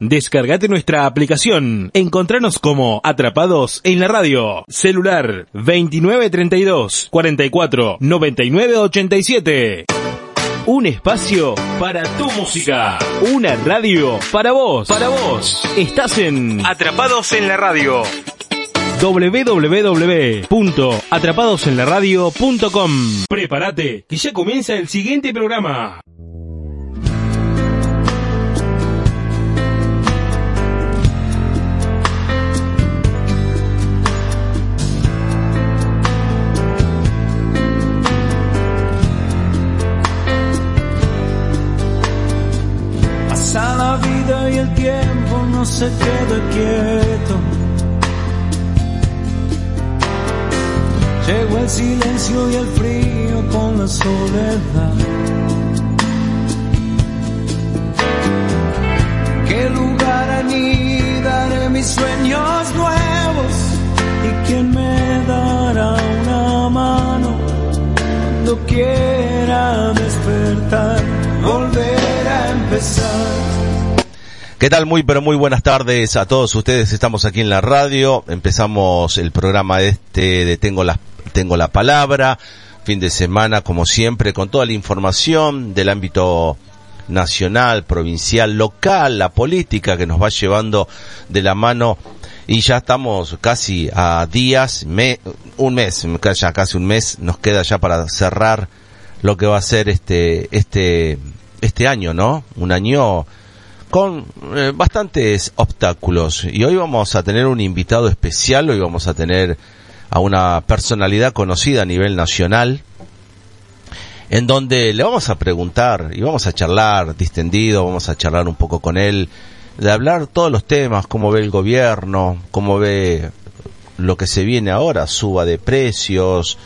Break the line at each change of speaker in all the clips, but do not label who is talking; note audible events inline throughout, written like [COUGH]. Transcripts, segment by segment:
Descargate nuestra aplicación. Encontranos como Atrapados en la Radio. Celular 2932 44 99 87. Un espacio para tu música. Una radio para vos. Para vos. Estás en Atrapados en la Radio www.atrapadosenlaradio.com Prepárate, que ya comienza el siguiente programa.
No se queda quieto. Llegó el silencio y el frío con la soledad. ¿Qué lugar anidaré mis sueños nuevos? ¿Y quién me dará una mano cuando quiera despertar, volver a empezar?
¿Qué tal? Muy pero muy buenas tardes a todos ustedes. Estamos aquí en la radio. Empezamos el programa este de Tengo la, Tengo la Palabra. Fin de semana, como siempre, con toda la información del ámbito nacional, provincial, local, la política que nos va llevando de la mano y ya estamos casi a días, me, un mes, ya casi un mes, nos queda ya para cerrar lo que va a ser este, este, este año, ¿no? Un año con eh, bastantes obstáculos. Y hoy vamos a tener un invitado especial, hoy vamos a tener a una personalidad conocida a nivel nacional, en donde le vamos a preguntar y vamos a charlar distendido, vamos a charlar un poco con él, de hablar todos los temas, cómo ve el gobierno, cómo ve lo que se viene ahora, suba de precios,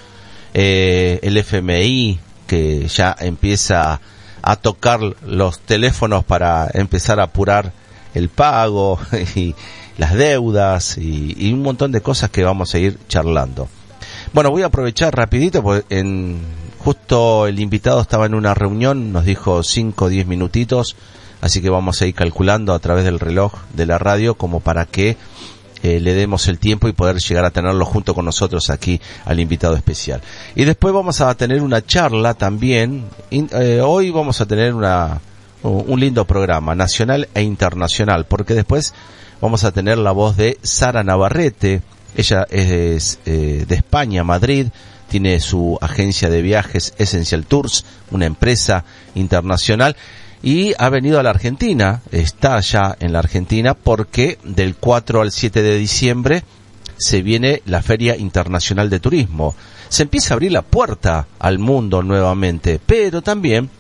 eh, el FMI, que ya empieza a tocar los teléfonos para empezar a apurar el pago [LAUGHS] y las deudas y, un montón de cosas que vamos a ir charlando. Bueno, voy a aprovechar rapidito porque en, justo el invitado estaba en una reunión, nos dijo 5 o 10 minutitos, así que vamos a ir calculando a través del reloj de la radio como para que eh, le demos el tiempo y poder llegar a tenerlo junto con nosotros aquí al invitado especial. Y después vamos a tener una charla también. Eh, hoy vamos a tener una, un lindo programa nacional e internacional, porque después vamos a tener la voz de Sara Navarrete. Ella es eh, de España, Madrid. Tiene su agencia de viajes Essential Tours, una empresa internacional y ha venido a la Argentina, está ya en la Argentina porque del 4 al 7 de diciembre se viene la Feria Internacional de Turismo. Se empieza a abrir la puerta al mundo nuevamente, pero también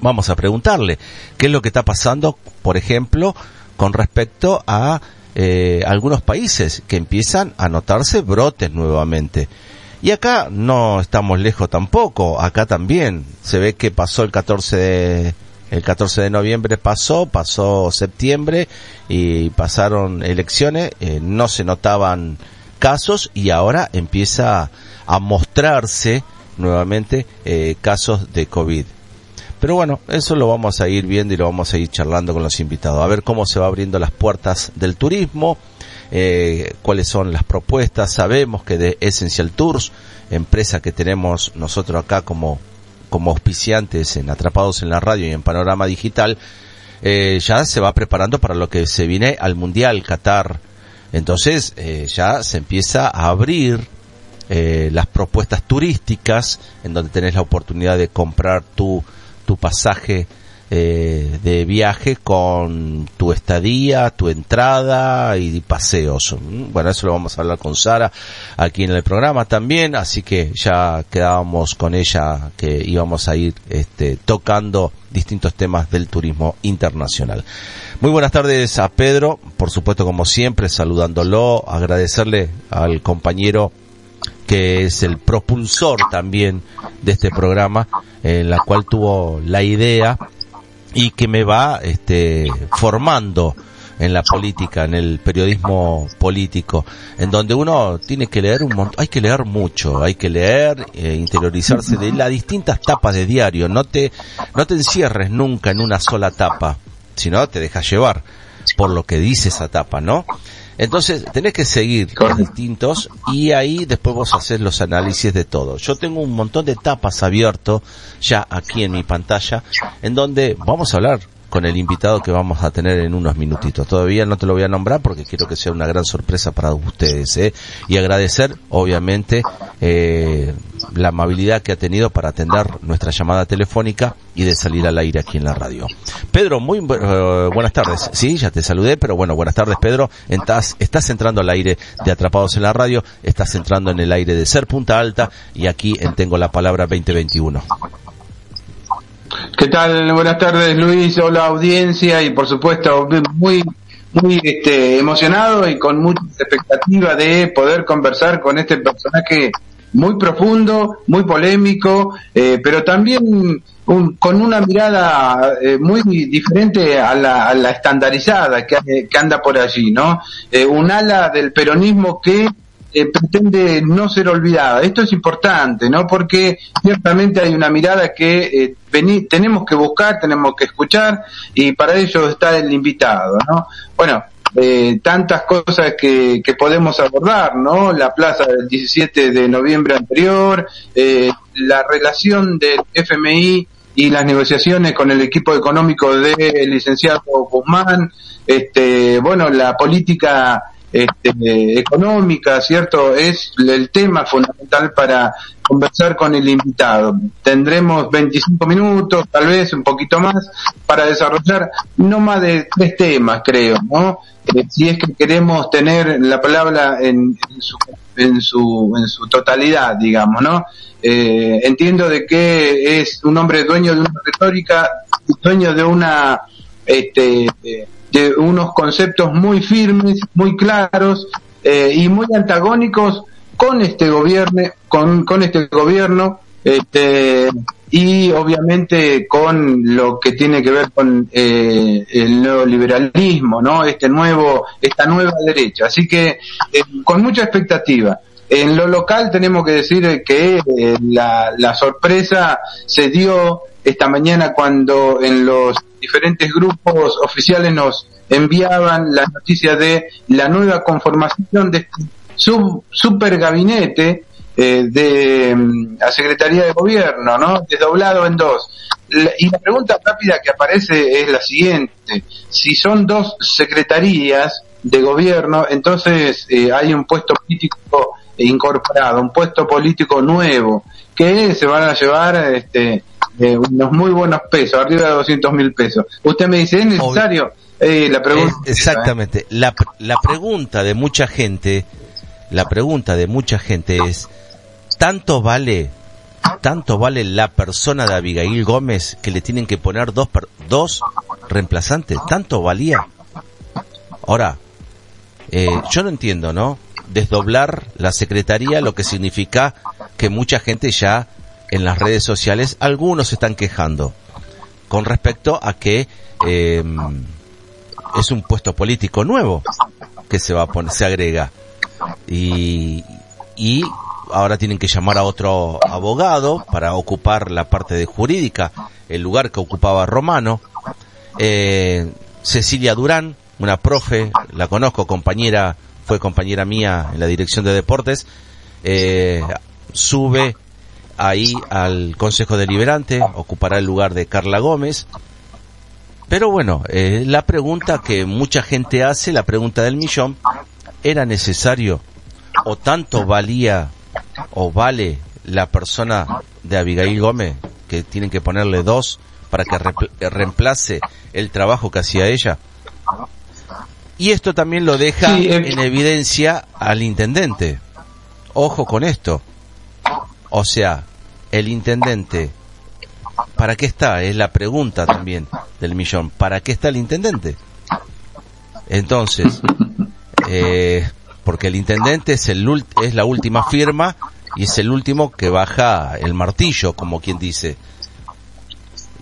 vamos a preguntarle qué es lo que está pasando, por ejemplo, con respecto a eh, algunos países que empiezan a notarse brotes nuevamente. Y acá no estamos lejos tampoco, acá también se ve que pasó el 14 de el 14 de noviembre pasó, pasó septiembre y pasaron elecciones, eh, no se notaban casos y ahora empieza a mostrarse nuevamente eh, casos de COVID. Pero bueno, eso lo vamos a ir viendo y lo vamos a ir charlando con los invitados, a ver cómo se va abriendo las puertas del turismo, eh, cuáles son las propuestas. Sabemos que de Essential Tours, empresa que tenemos nosotros acá como como auspiciantes en Atrapados en la Radio y en Panorama Digital, eh, ya se va preparando para lo que se viene al Mundial Qatar. Entonces eh, ya se empieza a abrir eh, las propuestas turísticas en donde tenés la oportunidad de comprar tu, tu pasaje eh, de viaje con tu estadía, tu entrada y paseos. Bueno, eso lo vamos a hablar con Sara aquí en el programa también, así que ya quedábamos con ella que íbamos a ir este, tocando distintos temas del turismo internacional. Muy buenas tardes a Pedro, por supuesto como siempre, saludándolo, agradecerle al compañero que es el propulsor también de este programa, en la cual tuvo la idea y que me va este, formando en la política, en el periodismo político, en donde uno tiene que leer un montón, hay que leer mucho, hay que leer, eh, interiorizarse de las distintas tapas de diario, no te, no te encierres nunca en una sola tapa, sino te dejas llevar, por lo que dice esa tapa, ¿no? Entonces, tenés que seguir los distintos y ahí después vos haces los análisis de todo. Yo tengo un montón de tapas abierto ya aquí en mi pantalla en donde vamos a hablar con el invitado que vamos a tener en unos minutitos. Todavía no te lo voy a nombrar porque quiero que sea una gran sorpresa para ustedes. ¿eh? Y agradecer, obviamente, eh, la amabilidad que ha tenido para atender nuestra llamada telefónica y de salir al aire aquí en la radio. Pedro, muy uh, buenas tardes. Sí, ya te saludé, pero bueno, buenas tardes Pedro. Estás, estás entrando al aire de Atrapados en la Radio, estás entrando en el aire de Ser Punta Alta y aquí en Tengo la Palabra 2021.
¿Qué tal? Buenas tardes, Luis. Hola, audiencia. Y por supuesto, muy, muy este, emocionado y con mucha expectativa de poder conversar con este personaje muy profundo, muy polémico, eh, pero también con una mirada eh, muy diferente a la, estandarizada que, que, anda por allí, ¿no? Eh, un ala del peronismo que eh, pretende no ser olvidada. Esto es importante, ¿no? Porque ciertamente hay una mirada que eh, tenemos que buscar, tenemos que escuchar y para ello está el invitado, ¿no? Bueno, eh, tantas cosas que, que, podemos abordar, ¿no? La plaza del 17 de noviembre anterior, eh, la relación del FMI y las negociaciones con el equipo económico del licenciado Guzmán, este, bueno, la política este, económica, ¿cierto? Es el tema fundamental para conversar con el invitado. Tendremos 25 minutos, tal vez un poquito más, para desarrollar no más de tres temas, creo, ¿no? Eh, si es que queremos tener la palabra en, su, en, su, en su totalidad, digamos, ¿no? Eh, entiendo de que es un hombre dueño de una retórica, dueño de una, este, de unos conceptos muy firmes, muy claros eh, y muy antagónicos con este gobierno, con, con este gobierno, este, y obviamente con lo que tiene que ver con eh, el neoliberalismo, ¿no? Este nuevo, esta nueva derecha. Así que eh, con mucha expectativa. En lo local tenemos que decir que eh, la, la sorpresa se dio esta mañana cuando en los diferentes grupos oficiales nos enviaban la noticia de la nueva conformación de este super gabinete eh, de mm, la Secretaría de Gobierno, ¿no? Desdoblado en dos. y la pregunta rápida que aparece es la siguiente. Si son dos secretarías de gobierno, entonces eh, hay un puesto político incorporado, un puesto político nuevo, que se van a llevar este, eh, unos muy buenos pesos, arriba de 200 mil pesos. Usted me dice, ¿es necesario? Eh, la pregunta
¿eh? exactamente. La, la pregunta de mucha gente, la pregunta de mucha gente es, ¿tanto vale, tanto vale la persona de Abigail Gómez que le tienen que poner dos, dos reemplazantes? ¿Tanto valía? Ahora, yo no entiendo, ¿no? Desdoblar la secretaría, lo que significa que mucha gente ya en las redes sociales, algunos se están quejando con respecto a que eh, es un puesto político nuevo que se va a poner, se agrega y, y ahora tienen que llamar a otro abogado para ocupar la parte de jurídica, el lugar que ocupaba Romano. Eh, Cecilia Durán, una profe, la conozco, compañera, fue compañera mía en la dirección de deportes, eh, sube ahí al Consejo Deliberante, ocupará el lugar de Carla Gómez. Pero bueno, eh, la pregunta que mucha gente hace, la pregunta del millón, ¿era necesario o tanto valía o vale la persona de Abigail Gómez que tienen que ponerle dos para que reemplace el trabajo que hacía ella? Y esto también lo deja eh, en evidencia al intendente. Ojo con esto. O sea, el intendente, ¿para qué está? Es la pregunta también del millón. ¿Para qué está el intendente? Entonces, eh, porque el intendente es, el, es la última firma y es el último que baja el martillo, como quien dice.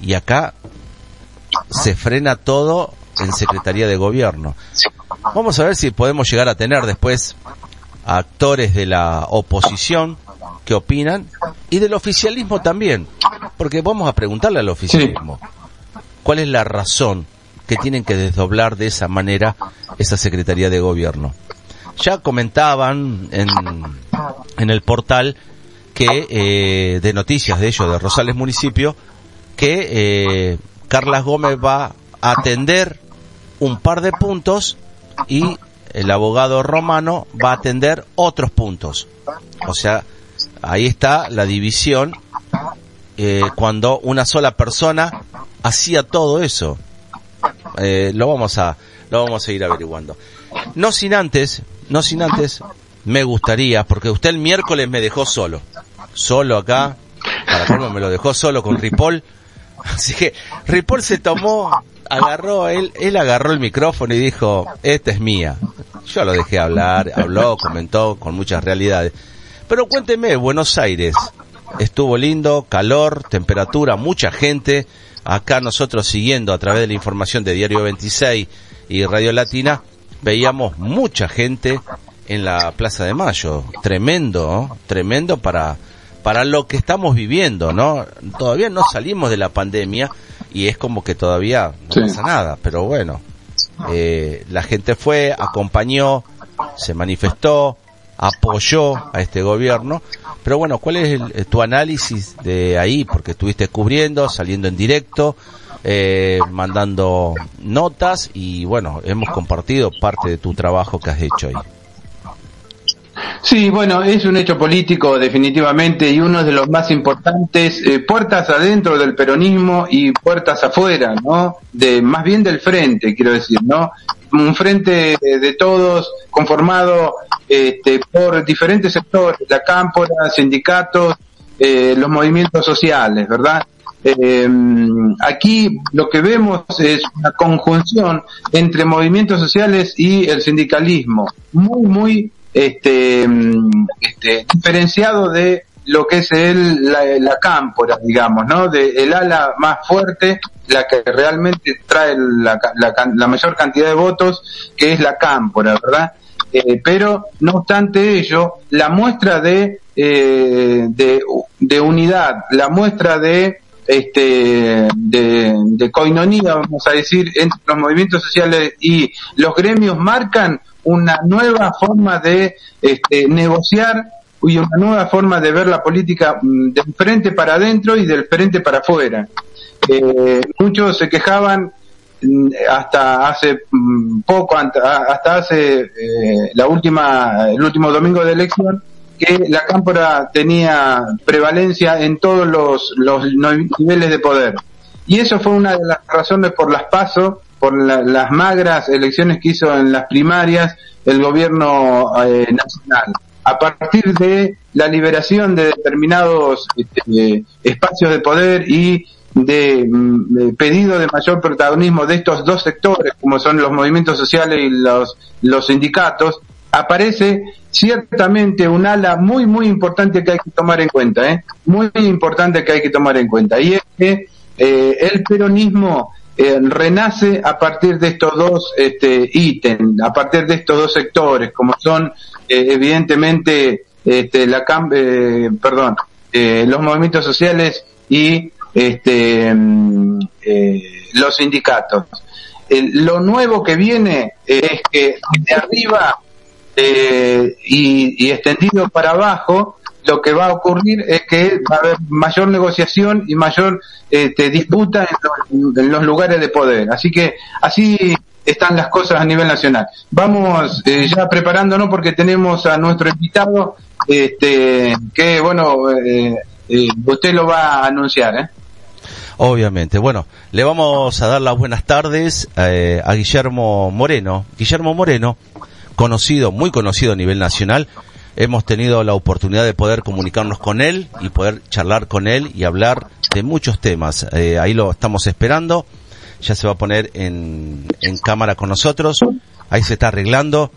Y acá se frena todo en Secretaría de Gobierno. Vamos a ver si podemos llegar a tener después actores de la oposición que opinan y del oficialismo también, porque vamos a preguntarle al oficialismo cuál es la razón que que tienen que desdoblar de esa manera esa Secretaría de Gobierno. Ya comentaban en, en el portal que eh, de noticias de ellos de Rosales Municipio que eh, Carlas Gómez va a atender un par de puntos y el abogado romano va a atender otros puntos. O sea, ahí está la división eh, cuando una sola persona hacía todo eso. Eh, lo vamos a lo vamos a ir averiguando. No sin antes, no sin antes, me gustaría, porque usted el miércoles me dejó solo, solo acá, para me lo dejó solo con Ripoll, [LAUGHS] así que Ripoll se tomó, agarró, él, él agarró el micrófono y dijo, esta es mía. Yo lo dejé hablar, habló, comentó con muchas realidades. Pero cuénteme, Buenos Aires, estuvo lindo, calor, temperatura, mucha gente, acá nosotros siguiendo a través de la información de Diario 26 y Radio Latina, veíamos mucha gente en la Plaza de Mayo. Tremendo, tremendo para, para lo que estamos viviendo, ¿no? Todavía no salimos de la pandemia y es como que todavía no
Sí.
pasa nada, pero bueno, eh, la gente fue, acompañó, se manifestó, apoyó a este gobierno, pero bueno, ¿cuál es el- eh, tu análisis de ahí? Porque estuviste cubriendo, saliendo en directo, eh, mandando notas y bueno, hemos compartido parte de tu trabajo que has hecho ahí.
Sí, bueno, es un hecho político definitivamente y uno de los más importantes, eh, puertas adentro del peronismo y puertas afuera, ¿no? De más bien del frente, quiero decir, ¿no? Un frente eh, de todos conformado este, por diferentes sectores, la cámpora, sindicatos, eh, los movimientos sociales, ¿verdad? Eh, aquí lo que vemos es una conjunción entre movimientos sociales y el sindicalismo, muy, muy este, mm, este, diferenciado de lo que es el, la, la cámpora, digamos, ¿no? De el ala más fuerte, la que realmente trae la, la, la mayor cantidad de votos, que es la cámpora, ¿verdad? Eh, pero no obstante ello, la muestra de, eh, de, de unidad, la muestra de este de, de coinonía, vamos a decir, entre los movimientos sociales y los gremios marcan una nueva forma de este, negociar y una nueva forma de ver la política mm, del frente para adentro y del frente para afuera. Eh, muchos se quejaban mm, hasta hace mm, poco, hasta hace eh, la última, el último domingo de elección, que la cámpora tenía prevalencia en todos los, los niveles de poder. Y eso fue una de las razones por las pasos, por la- las magras elecciones que hizo en las primarias el gobierno eh, nacional. A partir de la liberación de determinados este, espacios de poder y de, mm, de pedido de mayor protagonismo de estos dos sectores, como son los movimientos sociales y los, los sindicatos, aparece ciertamente un ala muy, muy importante que hay que tomar en cuenta, ¿eh? muy importante que hay que tomar en cuenta, y es que eh, el peronismo eh, renace a partir de estos dos este, ítems, a partir de estos dos sectores, como son eh, evidentemente este, la eh, perdón, eh, los movimientos sociales y este, mm, eh, los sindicatos. Lo nuevo que viene es que de arriba eh, y, y extendido para abajo, lo que va a ocurrir es que va a haber mayor negociación y mayor este, disputa en los, lugares de poder. Así que así están las cosas a nivel nacional. Vamos eh, ya preparándonos porque tenemos a nuestro invitado, este, que bueno, eh, eh, usted lo va a anunciar, ¿eh?
Obviamente. Bueno, le vamos a dar las buenas tardes eh, a Guillermo Moreno. Guillermo Moreno, conocido, muy conocido a nivel nacional. Hemos tenido la oportunidad de poder comunicarnos con él y poder charlar con él y hablar de muchos temas. Eh, ahí lo estamos esperando. Ya se va a poner en, en cámara con nosotros. Ahí se está arreglando.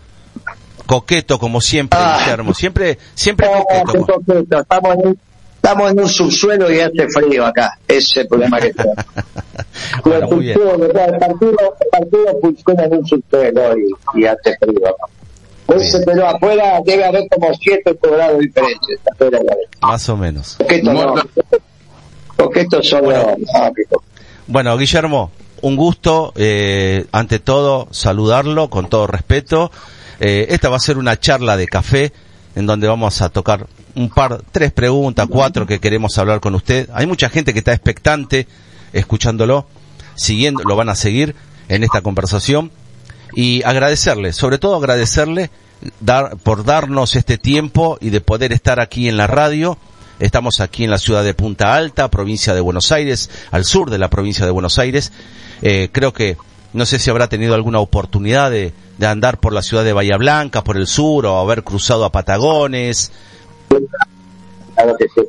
Coqueto como siempre,
Ah.
Guillermo. Siempre, siempre
qué
coqueto.
coqueto. Estamos en, un, estamos en un subsuelo y hace frío acá. Ese es el problema que tenemos. [LAUGHS]
Bueno.
El partido, el partido, el partido funciona en un subsuelo y, y hace frío. Ese, pero afuera debe haber como 7 grados diferentes. Afuera
Más o menos.
No. Solo.
Bueno.
no, co-
Bueno, Guillermo, un gusto, eh, ante todo, saludarlo con todo respeto. Eh, esta va a ser una charla de café en donde vamos a tocar un par, tres preguntas, cuatro que queremos hablar con usted. Hay mucha gente que está expectante escuchándolo, siguiendo, lo van a seguir en esta conversación y agradecerle, sobre todo agradecerle dar, por darnos este tiempo y de poder estar aquí en la radio. Estamos aquí en la ciudad de Punta Alta, provincia de Buenos Aires, al sur de la provincia de Buenos Aires. Eh, creo que, no sé si habrá tenido alguna oportunidad de, de andar por la ciudad de Bahía Blanca, por el sur, o haber cruzado a Patagones.
Claro que sí.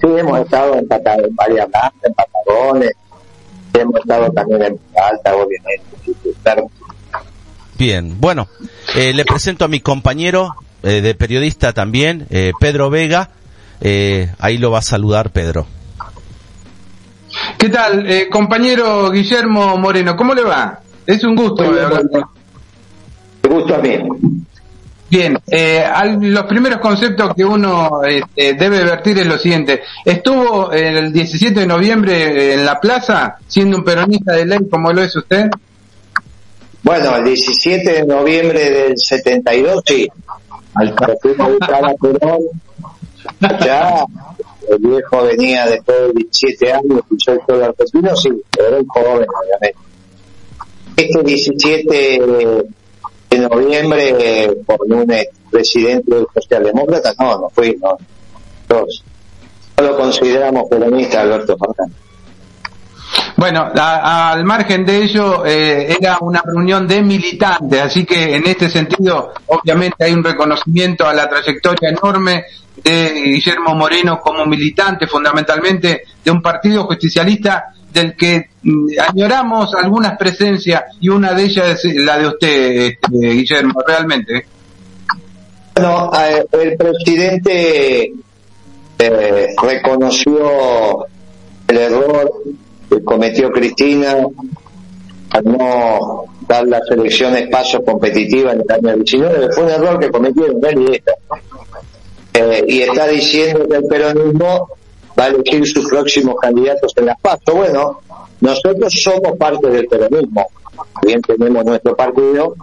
Sí, hemos estado en, Bahía Blanca, en Patagones, hemos estado también en Punta Alta, obviamente.
Bien, bueno, eh, le presento a mi compañero eh, de periodista también, eh, Pedro Vega. Eh, ahí lo va a saludar Pedro.
¿Qué tal, eh, compañero Guillermo Moreno? ¿Cómo le va? Es un gusto.
Me gusto a mí.
Bien, eh, al- los primeros conceptos que uno este, debe vertir es lo siguiente. Estuvo el 17 de noviembre en la plaza siendo un peronista de ley como lo es usted.
Bueno, el 17 de noviembre del 72, sí. Al buscar a Perón. Ya, el viejo venía después de 17 años, pisó el pueblo argentino, sí, pero era un joven, obviamente. Este 17 de noviembre, con un presidente socialdemócrata, no, no fui, no. No lo consideramos peronista, Alberto Fernández.
Bueno, al margen de ello, eh, era una reunión de militantes, así que en este sentido, obviamente hay un reconocimiento a la trayectoria enorme de Guillermo Moreno como militante, fundamentalmente de un partido justicialista del que mm, añoramos algunas presencias y una de ellas es la de usted, este, Guillermo, realmente.
Bueno, eh, el presidente eh, reconoció el error que cometió Cristina al no dar las elecciones paso competitivas en el año 19. Fue un error que cometieron él y. Eh, y está diciendo que el peronismo va a elegir sus próximos candidatos en las PASO. Bueno, nosotros somos parte del peronismo. Bien tenemos nuestro partido,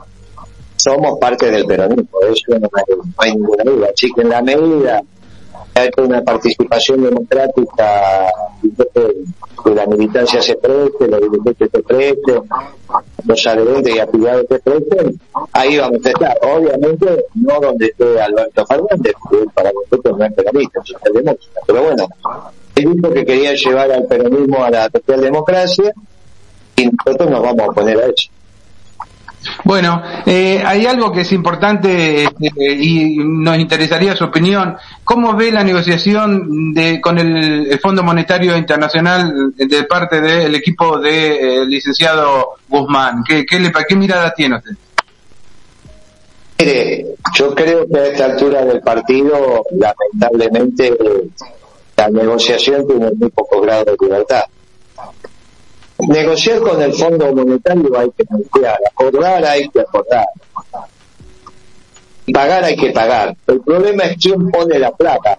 somos parte del peronismo, eso no hay, ninguna duda. Así que en la medida hay una participación democrática que la militancia se preste, los dirigentes se presten, los adherentes y afiliados se presten, ahí vamos a estar. Obviamente no donde esté Alberto Fernández, porque para nosotros no es peronista, es socialdemócrata. Pero bueno, él dijo que quería llevar al peronismo a la socialdemocracia y nosotros nos vamos a oponer a eso.
Bueno, eh, hay algo que es importante este, y nos interesaría su opinión. ¿Cómo ve la negociación de, con el, Fondo Monetario Internacional de parte del equipo de eh, licenciado Guzmán? ¿Qué, qué, le, ¿Qué mirada tiene usted?
Mire, yo creo que a esta altura del partido, lamentablemente, la negociación tiene muy poco grado de libertad. Negociar con el Fondo Monetario hay que negociar, acordar hay que acordar. Pagar hay que pagar. El problema es quién pone la plata.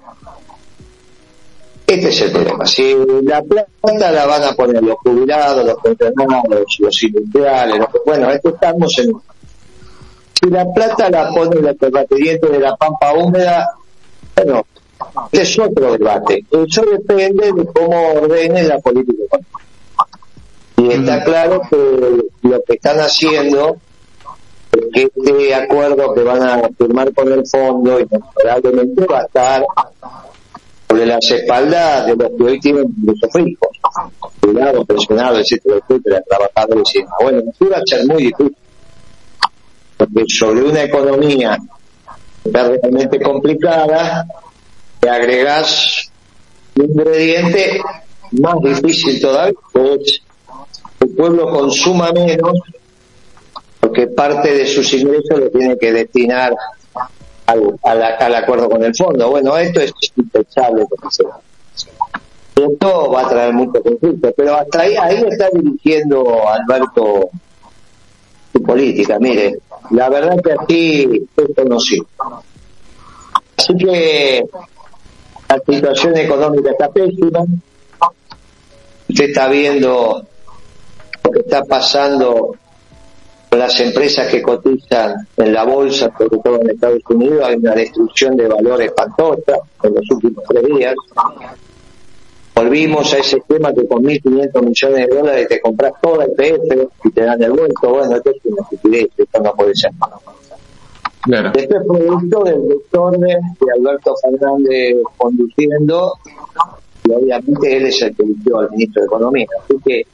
Este es el problema. Si la plata la van a poner los jubilados, los pensionados, los industriales, los, bueno, esto estamos en, si la plata la pone el terrateniente de la pampa húmeda, bueno, es otro debate. Eso depende de cómo ordene la política económica. Y está claro que lo que están haciendo es que este acuerdo que van a firmar con el fondo inexorablemente va a estar sobre las espaldas de los que hoy tienen ingresos fijos, jubilados, pensionados, etcétera, etcétera, trabajadores y demás. Bueno, va a ser muy difícil porque sobre una economía que realmente complicada, le agregás un ingrediente más difícil todavía, que es el pueblo consuma menos, porque parte de sus ingresos lo tiene que destinar al, al, al acuerdo con el fondo. Bueno, esto es impensable esto va a traer mucho conflicto, pero hasta ahí, ahí está dirigiendo Alberto su política, mire, la verdad que aquí esto no sirve. Así que la situación económica está pésima. Usted está viendo lo que está pasando con las empresas que cotizan en la bolsa, sobre todo en Estados Unidos, hay una destrucción de valores espantosa en los últimos tres días. Volvimos a ese tema que con 1.500 millones de dólares te compras todo el PF y te dan el vuelto. Bueno, esto es una estupidez, esto no puede ser.
Claro.
Este es producto del desorden de Alberto Fernández conduciendo y obviamente él es el que eligió al ministro de Economía. Así que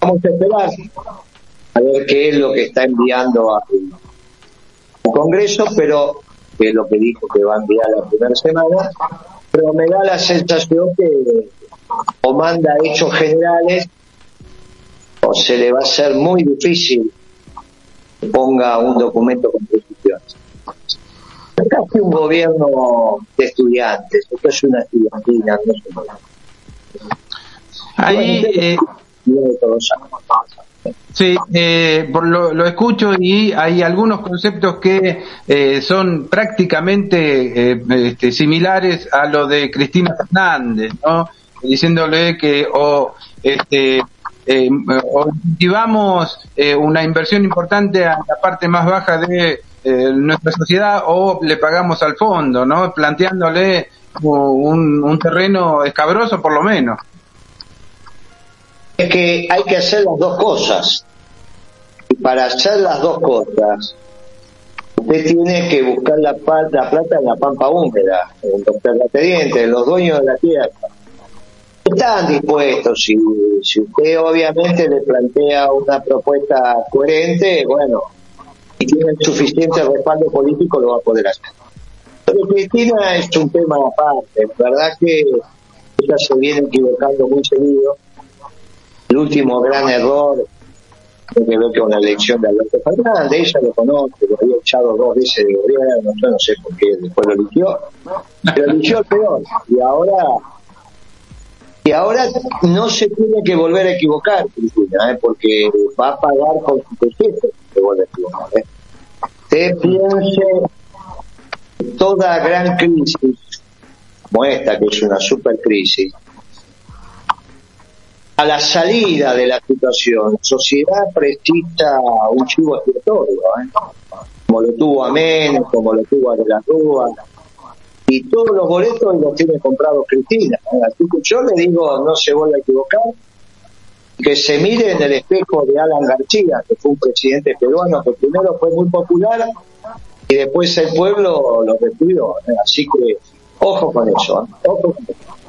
vamos a esperar a ver qué es lo que está enviando al Congreso, pero que es lo que dijo que va a enviar la primera semana, pero me da la sensación que o manda hechos generales o se le va a ser muy difícil que ponga un documento con posiciones. Es casi un gobierno de estudiantes, esto es una estudiantina, no es un
Ahí, eh. Sí, eh, por lo, lo escucho y hay algunos conceptos que eh, son prácticamente eh, este, similares a lo de Cristina Fernández, ¿no? Diciéndole que o este eh, eh, una inversión importante a la parte más baja de eh, nuestra sociedad o le pagamos al fondo, ¿no? Planteándole un, un terreno escabroso por lo menos.
Es que hay que hacer las dos cosas. Y para hacer las dos cosas, usted tiene que buscar la, la plata en la pampa húmeda, en los terratenientes, en los dueños de la tierra. Están dispuestos, si, si usted obviamente le plantea una propuesta coherente, bueno, y tiene suficiente respaldo político, lo va a poder hacer. Pero Cristina es un tema aparte, verdad que ella se viene equivocando muy seguido el último gran error tiene que ver con elección de Alberto Fernández, ella lo conoce, lo había echado dos veces de gobierno, yo no sé por qué después lo eligió, pero eligió el peor, y ahora y ahora no se tiene que volver a equivocar, Cristina, ¿eh? porque va a pagar con su si se vuelve a equivocar. ¿eh? Usted piense en toda gran crisis, como esta, que es una super crisis, a la salida de la situación, sociedad precisa un chivo expiatorio, ¿eh? como lo tuvo Amén, como lo tuvo de la Rúa, y todos los boletos los tiene comprados Cristina. ¿eh? Así yo le digo, no se vuelva a equivocar, que se mire en el espejo de Alan García, que fue un presidente peruano que primero fue muy popular y después el pueblo lo destruyó. ¿eh? Así que ojo con eso, ¿eh? ojo con eso.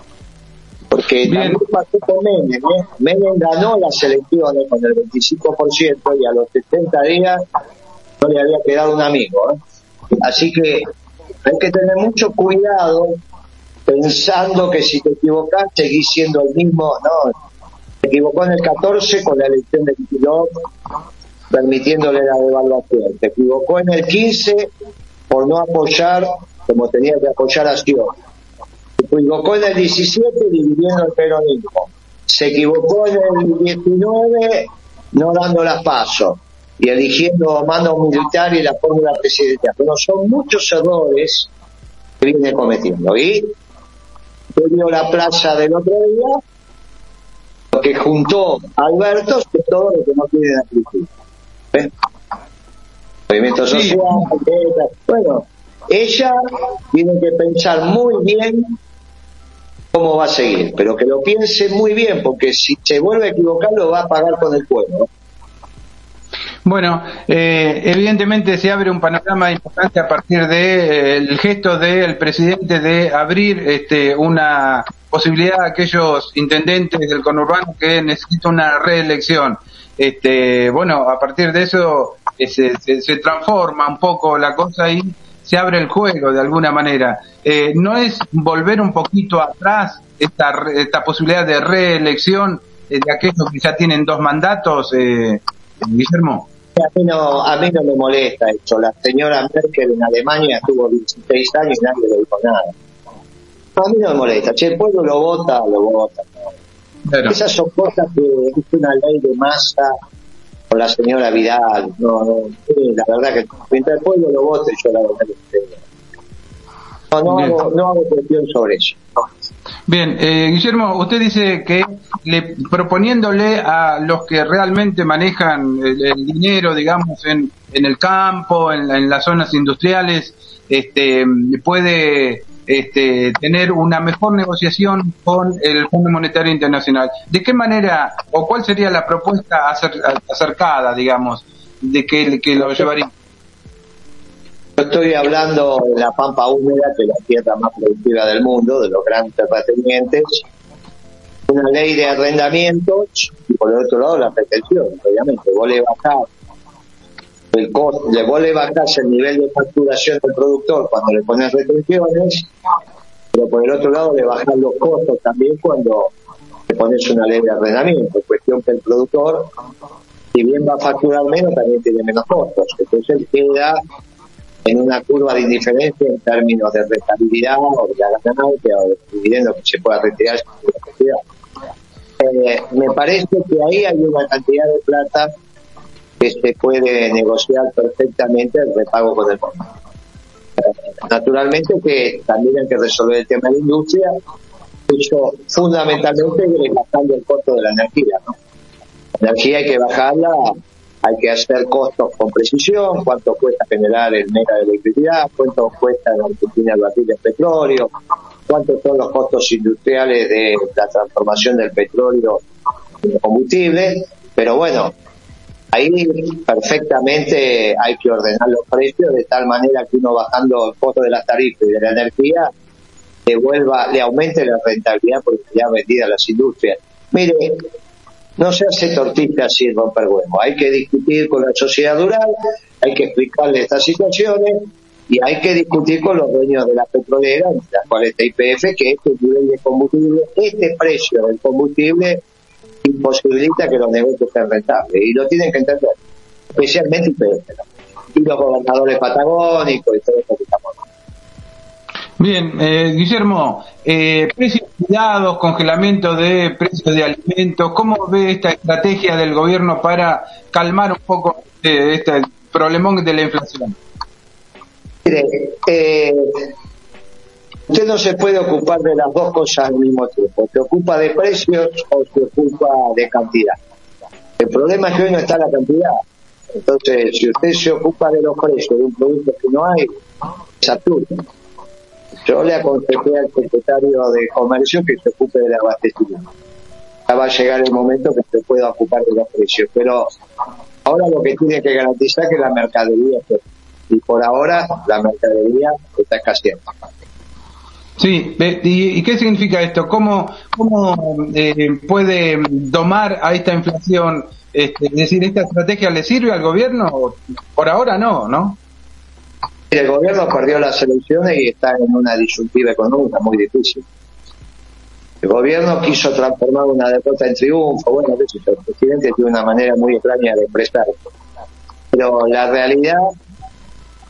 Porque
Bien.
también pasó Menem, ¿eh? Menem ganó las elecciones con el 25% y a los 70 días no le había quedado un amigo. ¿eh? Así que hay que tener mucho cuidado pensando que si te equivocas seguís siendo el mismo. No, se equivocó en el 14 con la elección de Kicillof, permitiéndole la devaluación. Se equivocó en el 15 por no apoyar como tenía que apoyar a Sion. Se equivocó en el 17 dividiendo el peronismo. Se equivocó en el 19 no dando las pasos y eligiendo mando militar y la fórmula presidencial. Pero son muchos errores que viene cometiendo. Y dio la plaza del otro día, lo que juntó a Alberto es todo lo que no tiene la. ¿Eh? Movimiento social, bueno, ella tiene que pensar muy bien cómo va a seguir, pero que lo piense muy bien, porque si se vuelve a equivocar lo va a pagar con el pueblo.
Bueno, eh, evidentemente se abre un panorama importante a partir del el gesto del presidente de abrir este, una posibilidad a aquellos intendentes del conurbano que necesitan una reelección. Este, bueno, a partir de eso eh, se- se transforma un poco la cosa y se abre el juego de alguna manera. Eh, ¿No es volver un poquito atrás esta, esta posibilidad de reelección de aquellos que ya tienen dos mandatos, eh, Guillermo?
A mí, no, a mí no me molesta eso. La señora Merkel en Alemania estuvo 16 años y nadie le dijo nada. A mí no me molesta. Si el pueblo lo vota, lo vota.
Claro.
Esas son cosas que es una ley de masa con la señora Vidal. No, no, la verdad que mientras el pueblo lo vote, yo la verdad que no, no hago, no hago cuestión sobre eso.
Bien, eh, Guillermo, usted dice que le, proponiéndole a los que realmente manejan el, dinero, digamos, en, en el campo, en, en, las zonas industriales, este, puede este, tener una mejor negociación con el Fondo Monetario Internacional. ¿De qué manera o cuál sería la propuesta acercada, digamos, de que, lo llevaría?
Yo estoy hablando de la pampa húmeda, que es la tierra más productiva del mundo, de los grandes terratenientes, una ley de arrendamientos y por el otro lado la pretensión, obviamente. Vos le bajás el costo, le vos le bajás el nivel de facturación del productor cuando le pones restricciones, pero por el otro lado le bajás los costos también cuando le pones una ley de arrendamiento, cuestión que el productor, si bien va a facturar menos, también tiene menos costos. Entonces queda en una curva de indiferencia en términos de rentabilidad o de ganancia o de dividendo que se pueda retirar eh, me parece que ahí hay una cantidad de plata que se puede negociar perfectamente el repago con el fondo. Naturalmente que también hay que resolver el tema de la industria, eso fundamentalmente bajando el costo de la energía. La energía hay que bajarla, hay que hacer costos con precisión, cuánto cuesta generar el mega de electricidad, cuánto cuesta en Argentina el batir de petróleo, cuántos son los costos industriales de la transformación del petróleo en combustible, pero bueno, ahí perfectamente hay que ordenar los precios de tal manera que uno bajando el costo de las tarifas y de la energía le vuelva, le aumente la rentabilidad porque ya vendida a las industrias. Mire, no se hace tortilla sin romper huevo. Hay que discutir con la sociedad rural, hay que explicarle estas situaciones y hay que discutir con los dueños de la petrolera, las cuales está IPF, que este nivel de combustible, este precio del combustible imposibilita que los negocios sean rentables. Y lo tienen que entender, especialmente. Y los gobernadores patagónicos y todo eso que estamos
Bien, eh, Guillermo, eh, precios cuidados, congelamiento de precios de alimentos, ¿cómo ve esta estrategia del gobierno para calmar un poco eh, este problemón de la inflación?
Mire, eh, usted no se puede ocupar de las dos cosas al mismo tiempo. Se ocupa de precios o se ocupa de cantidad. El problema es que hoy no está la cantidad. Entonces, si usted se ocupa de los precios de un producto que no hay, absurdo. Yo le aconsejé al secretario de Comercio que se ocupe del abastecimiento. Ya va a llegar el momento que se pueda ocupar de los precios. Pero ahora lo que tiene que garantizar es que la mercadería esté y por ahora la mercadería está escaseando.
Sí, ¿y, qué significa esto? ¿Cómo, cómo eh, puede domar a esta inflación? Este, es decir, ¿esta estrategia le sirve al gobierno? Por ahora no, ¿no?
El gobierno perdió las elecciones y está en una disyuntiva económica muy difícil. El gobierno quiso transformar una derrota en triunfo. Bueno, el presidente tiene una manera muy extraña de expresar. Pero la realidad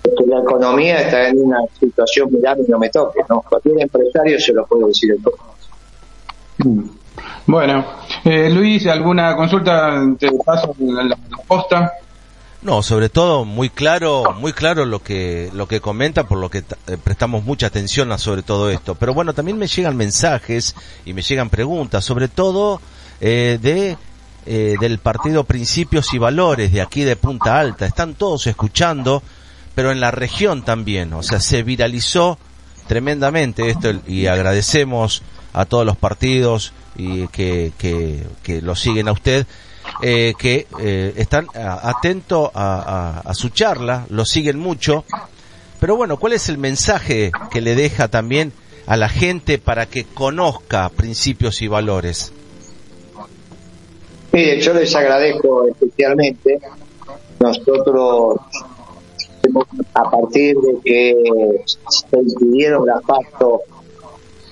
que la economía está en una situación, mirá, no me toque, ¿no? Cualquier empresario se lo puede decir en todo.
Mm. Bueno, eh, Luis, ¿alguna consulta? Te paso la, la, posta.
No, sobre todo muy claro, muy claro lo que lo que comenta, por lo que eh, prestamos mucha atención a sobre todo esto. Pero bueno, también me llegan mensajes y me llegan preguntas, sobre todo eh, de eh, del partido Principios y Valores de aquí de Punta Alta. Están todos escuchando pero en la región también, o sea, se viralizó tremendamente esto y agradecemos a todos los partidos y que, que, que lo siguen a usted, eh, que eh, están atentos a, a, su charla, lo siguen mucho, pero bueno, ¿cuál es el mensaje que le deja también a la gente para que conozca principios y valores?
Mire, yo les agradezco especialmente. Nosotros a partir de que se impidieron las pactos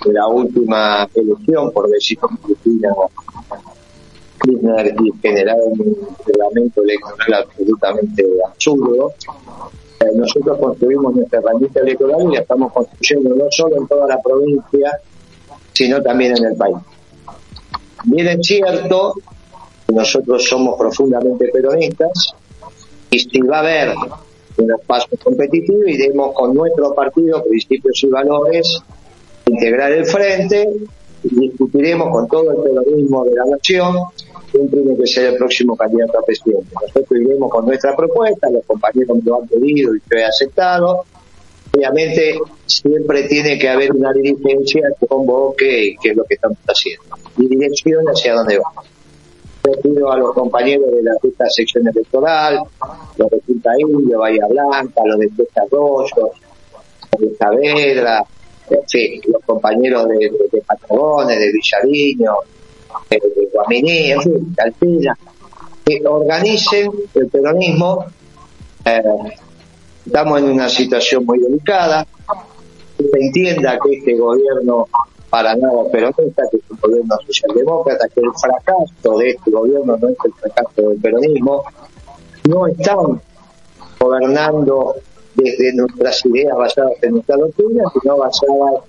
de la última elección por decisión Cristina Kirchner y generar un reglamento electoral absolutamente absurdo. Eh, nosotros construimos nuestra herramienta electoral y la estamos construyendo no solo en toda la provincia, sino también en el país. Bien es cierto nosotros somos profundamente peronistas y si va a haber un espacio competitivo y demos con nuestro partido principios y valores integrar el frente discutiremos con todo el peronismo de la nación quién tiene que ser el próximo candidato a presidente. Nosotros iremos con nuestra propuesta, los compañeros me lo han pedido y yo he aceptado. Obviamente siempre tiene que haber una dirigencia que convoque qué es lo que estamos haciendo y dirección hacia dónde vamos. Pido a los compañeros de la sección electoral, los de Punta Indio, Bahía Blanca, los de Puesta Arroyo, los de Saavedra, los compañeros de, de, de Patagones, de Villariño, de, de en fin, de Alpina, que organicen el peronismo. Eh, estamos en una situación muy delicada. Que se entienda que este gobierno para nada peronista, que es un gobierno socialdemócrata, que el fracaso de este gobierno no es el fracaso del peronismo. No están gobernando desde nuestras ideas basadas en nuestra doctrina, sino basadas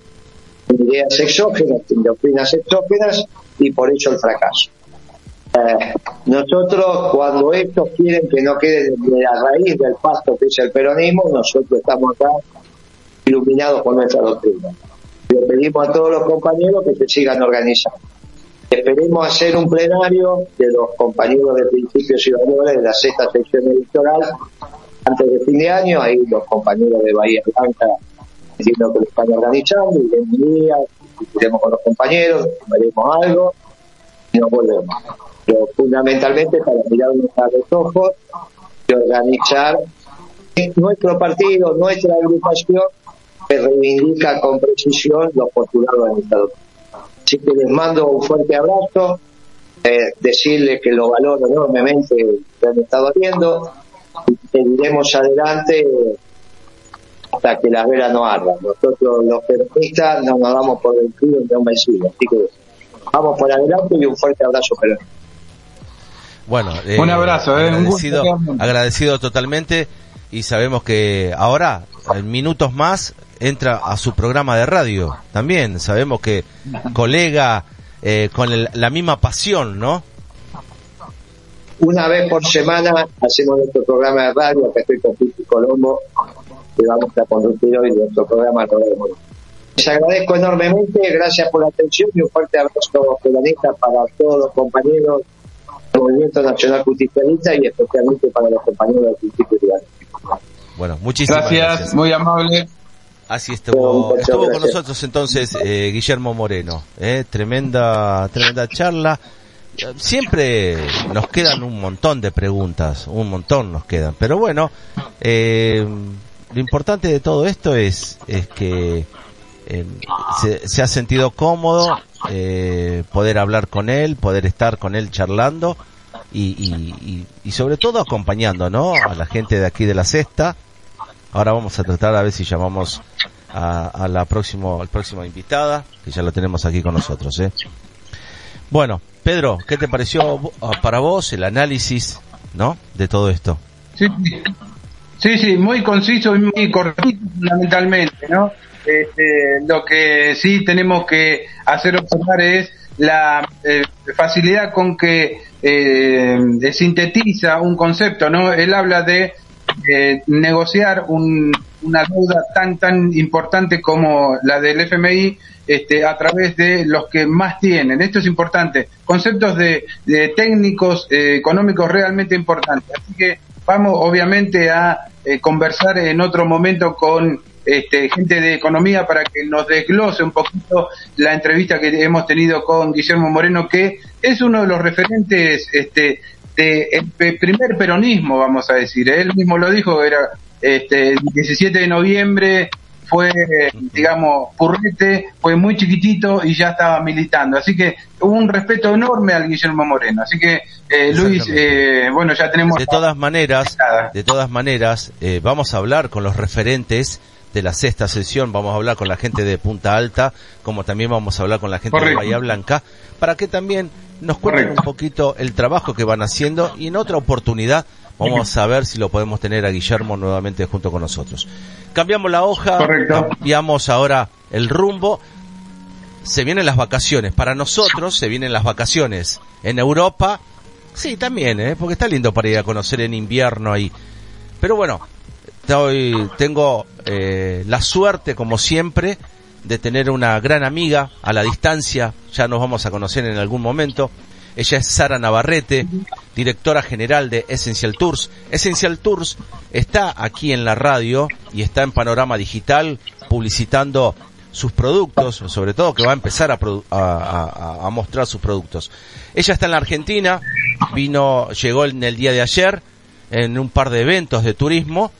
en ideas exógenas, en doctrinas exógenas, y por eso el fracaso. Eh, nosotros, cuando estos quieren que no quede de la raíz del pasto que es el peronismo, nosotros estamos acá iluminados por nuestra doctrina. Le pedimos a todos los compañeros que se sigan organizando. Esperemos hacer un plenario de los compañeros de principios y valores de la sexta sección electoral antes de fin de año. Ahí los compañeros de Bahía Blanca entiendo que lo están organizando y en día discutiremos con los compañeros, veremos algo y nos volvemos. Pero fundamentalmente para mirarnos a los ojos y organizar nuestro partido, nuestra agrupación que reivindica con precisión los postulados del Estado. Así que les mando un fuerte abrazo, eh, decirles que lo valoro enormemente que han estado viendo y seguiremos adelante hasta que las velas no ardan. Nosotros los peronistas no nos damos por el frío ni un vencido. Así que vamos por adelante y un fuerte abrazo peronista.
Bueno, eh,
Un abrazo, eh, un
agradecido,
gusto.
agradecido totalmente y sabemos que ahora, en minutos más, entra a su programa de radio. También sabemos que colega eh, con el- la misma pasión, ¿no?
Una vez por semana hacemos nuestro programa de radio, acá estoy con Pipi Colombo, que vamos a conducir hoy nuestro programa de. Les agradezco enormemente, gracias por la atención y un fuerte abrazo peronista para todos los compañeros del Movimiento Nacional Justicialista y especialmente para los compañeros del principio
Bueno, muchísimas
Gracias,
gracias.
muy amable.
Así estuvo, estuvo con nosotros entonces eh, Guillermo Moreno. Eh, tremenda, tremenda charla. Siempre nos quedan un montón de preguntas, un montón nos quedan. Pero bueno, eh, lo importante de todo esto es, es que eh, se, se ha sentido cómodo eh, poder hablar con él, poder estar con él charlando y, y, y, y sobre todo acompañando, ¿no? A la gente de aquí de la cesta. Ahora vamos a tratar a ver si llamamos a, a la próximo, al próxima invitada, que ya lo tenemos aquí con nosotros, ¿eh? Bueno, Pedro, ¿qué te pareció ah, para vos el análisis, ¿no? De todo esto.
Sí, sí. sí, sí, muy conciso y muy cortito fundamentalmente, ¿no? Este, lo que sí tenemos que hacer observar es la eh, facilidad con que eh, sintetiza un concepto, ¿no? Él habla de eh, negociar un- una deuda tan tan importante como la del FMI este, a través de los que más tienen. Esto es importante. Conceptos de, de técnicos eh, económicos realmente importantes. Así que vamos obviamente a eh, conversar en otro momento con este, gente de economía para que nos desglose un poquito la entrevista que hemos tenido con Guillermo Moreno, que es uno de los referentes este, de el primer peronismo, vamos a decir. Él mismo lo dijo, era este, el 17 de noviembre, fue, digamos, purrete, fue muy chiquitito y ya estaba militando. Así que hubo un respeto enorme al Guillermo Moreno. Así que, eh, Luis, eh, bueno, ya tenemos...
De todas maneras, de todas maneras, eh, vamos a hablar con los referentes de la sexta sesión, vamos a hablar con la gente de Punta Alta, como también vamos a hablar con la gente
Correcto.
de Bahía Blanca, para que también nos cuenten
Correcto.
un poquito el trabajo que van haciendo y en otra oportunidad vamos a ver si lo podemos tener a Guillermo nuevamente junto con nosotros. Cambiamos la hoja,
Correcto.
cambiamos ahora el rumbo. Se vienen las vacaciones. Para nosotros se vienen las vacaciones. En Europa, sí, también, ¿eh? porque está lindo para ir a conocer en invierno ahí. Pero bueno, estoy, tengo eh, la suerte, como siempre, de tener una gran amiga a la distancia, ya nos vamos a conocer en algún momento. Ella es Sara Navarrete, directora general de Essential Tours. Essential Tours está aquí en la radio y está en Panorama Digital publicitando sus productos, sobre todo que va a empezar a, mostrar sus productos. Ella está en la Argentina, vino, llegó en el día de ayer en un par de eventos de turismo,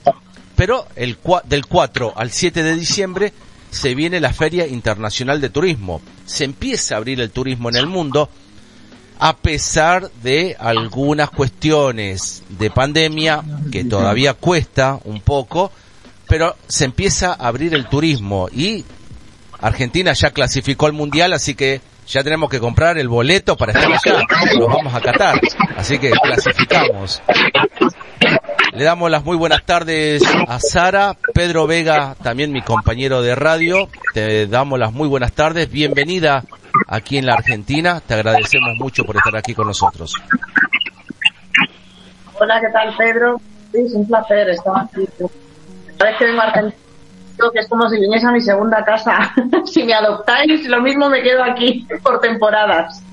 pero el, del 4 al 7 de diciembre se viene la Feria Internacional de Turismo. Se empieza a abrir el turismo en el mundo, a pesar de algunas cuestiones de pandemia que todavía cuesta un poco, pero se empieza a abrir el turismo y Argentina ya clasificó al mundial, así que ya tenemos que comprar el boleto para estar allá. Nos vamos a Qatar, así que clasificamos. Le damos las muy buenas tardes a Sara, Pedro Vega, también mi compañero de radio. Te damos las muy buenas tardes. Bienvenida aquí en la Argentina. Te agradecemos mucho por estar aquí con nosotros.
Hola, ¿qué tal, Pedro? Sí, es un placer estar aquí. Vez que vengo a Argentina, que es como si viniese a mi segunda casa. [LAUGHS] si me adoptáis, lo mismo me quedo aquí por temporadas.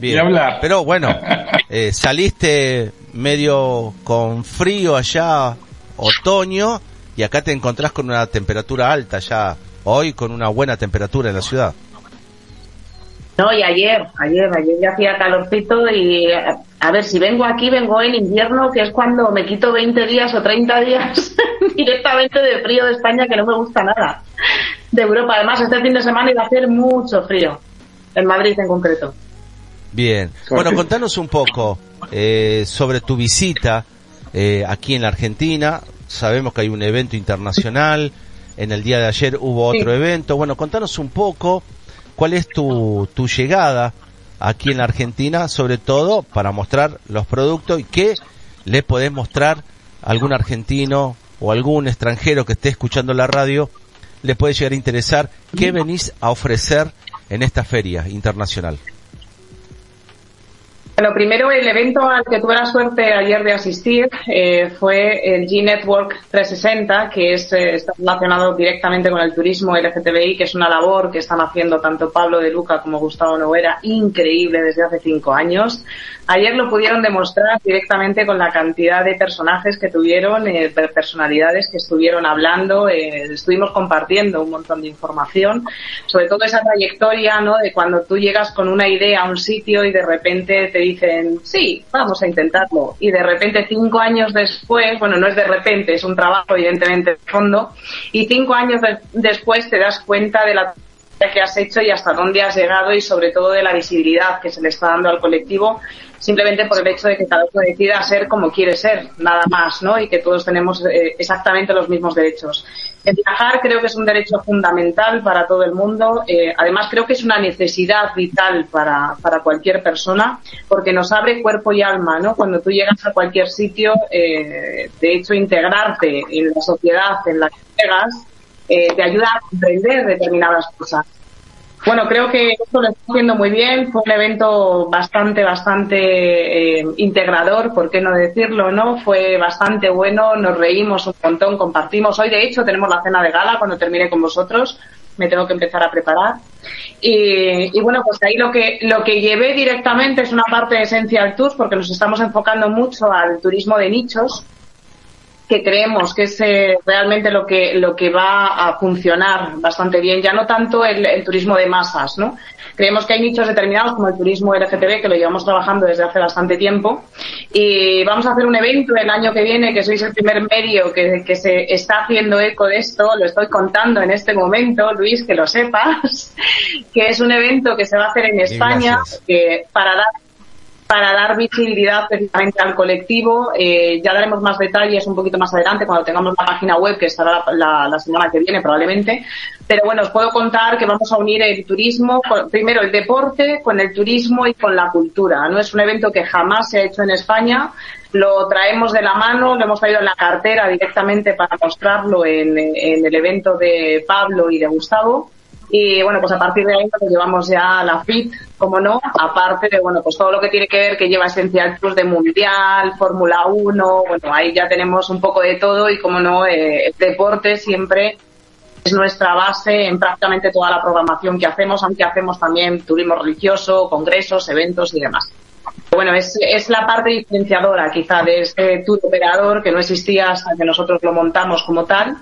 Bien, pero bueno, [LAUGHS] eh, saliste medio con frío allá, otoño, y acá te encontrás con una temperatura alta ya, hoy con una buena temperatura en la ciudad.
No, y ayer, ayer, ayer ya hacía calorcito y a ver, si vengo aquí, vengo en invierno, que es cuando me quito 20 días o 30 días [LAUGHS] directamente de frío de España, que no me gusta nada. De Europa, además, este fin de semana iba a hacer mucho frío, en Madrid en concreto.
Bien, bueno, contanos un poco eh, sobre tu visita eh, aquí en la Argentina. Sabemos que hay un evento internacional, en el día de ayer hubo otro evento. Bueno, contanos un poco cuál es tu, tu llegada aquí en la Argentina, sobre todo para mostrar los productos y qué le podés mostrar a algún argentino o algún extranjero que esté escuchando la radio, le puede llegar a interesar qué venís a ofrecer en esta feria internacional.
Bueno, primero el evento al que tuve la suerte ayer de asistir eh, fue el G-Network 360, que es, eh, está relacionado directamente con el turismo LGTBI, que es una labor que están haciendo tanto Pablo de Luca como Gustavo Noguera, increíble desde hace cinco años. Ayer lo pudieron demostrar directamente con la cantidad de personajes que tuvieron, eh, personalidades que estuvieron hablando, eh, estuvimos compartiendo un montón de información, sobre todo esa trayectoria, ¿no? De cuando tú llegas con una idea a un sitio y de repente te dicen, sí, vamos a intentarlo. Y de repente cinco años después, bueno, no es de repente, es un trabajo evidentemente de fondo, y cinco años después te das cuenta de la que has hecho y hasta dónde has llegado y sobre todo de la visibilidad que se le está dando al colectivo simplemente por el hecho de que cada uno decida ser como quiere ser, nada más, ¿no? Y que todos tenemos eh, exactamente los mismos derechos. El viajar creo que es un derecho fundamental para todo el mundo. Eh, además, creo que es una necesidad vital para, para cualquier persona porque nos abre cuerpo y alma, ¿no? Cuando tú llegas a cualquier sitio, eh, de hecho, integrarte en la sociedad en la que llegas te ayuda a comprender determinadas cosas. Bueno, creo que esto lo está haciendo muy bien. Fue un evento bastante, bastante eh, integrador, por qué no decirlo, ¿no? Fue bastante bueno, nos reímos un montón, compartimos. Hoy, de hecho, tenemos la cena de gala cuando termine con vosotros. Me tengo que empezar a preparar. Y, bueno, pues ahí lo que, lo que llevé directamente es una parte de Essential Tours, porque nos estamos enfocando mucho al turismo de nichos que creemos que es eh, realmente lo que lo que va a funcionar bastante bien ya no tanto el, turismo de masas no creemos que hay nichos determinados como el turismo LGTB que lo llevamos trabajando desde hace bastante tiempo. Y vamos a hacer un evento el año que viene que sois el primer medio que, que se está haciendo eco de esto lo estoy contando en este momento Luis que lo sepas [LAUGHS] que es un evento que se va a hacer en España que para dar para dar visibilidad precisamente al colectivo. Eh, ya daremos más detalles un poquito más adelante cuando tengamos la página web que estará la, semana que viene probablemente. Pero bueno, os puedo contar que vamos a unir el turismo, primero el deporte con el turismo y con la cultura. No es un evento que jamás se ha hecho en España. Lo traemos de la mano, lo hemos traído en la cartera directamente para mostrarlo en el evento de Pablo y de Gustavo y bueno, pues a partir de ahí pues llevamos ya la FIT, como no, aparte de, bueno, pues todo lo que tiene que ver que lleva Esencial Plus de Mundial, Fórmula 1, bueno, ahí ya tenemos un poco de todo y como no, eh, deporte siempre es nuestra base en prácticamente toda la programación que hacemos, aunque hacemos también turismo religioso, congresos, eventos y demás. Bueno, es, es la parte diferenciadora quizá de este tour operador que no existía hasta que nosotros lo montamos como tal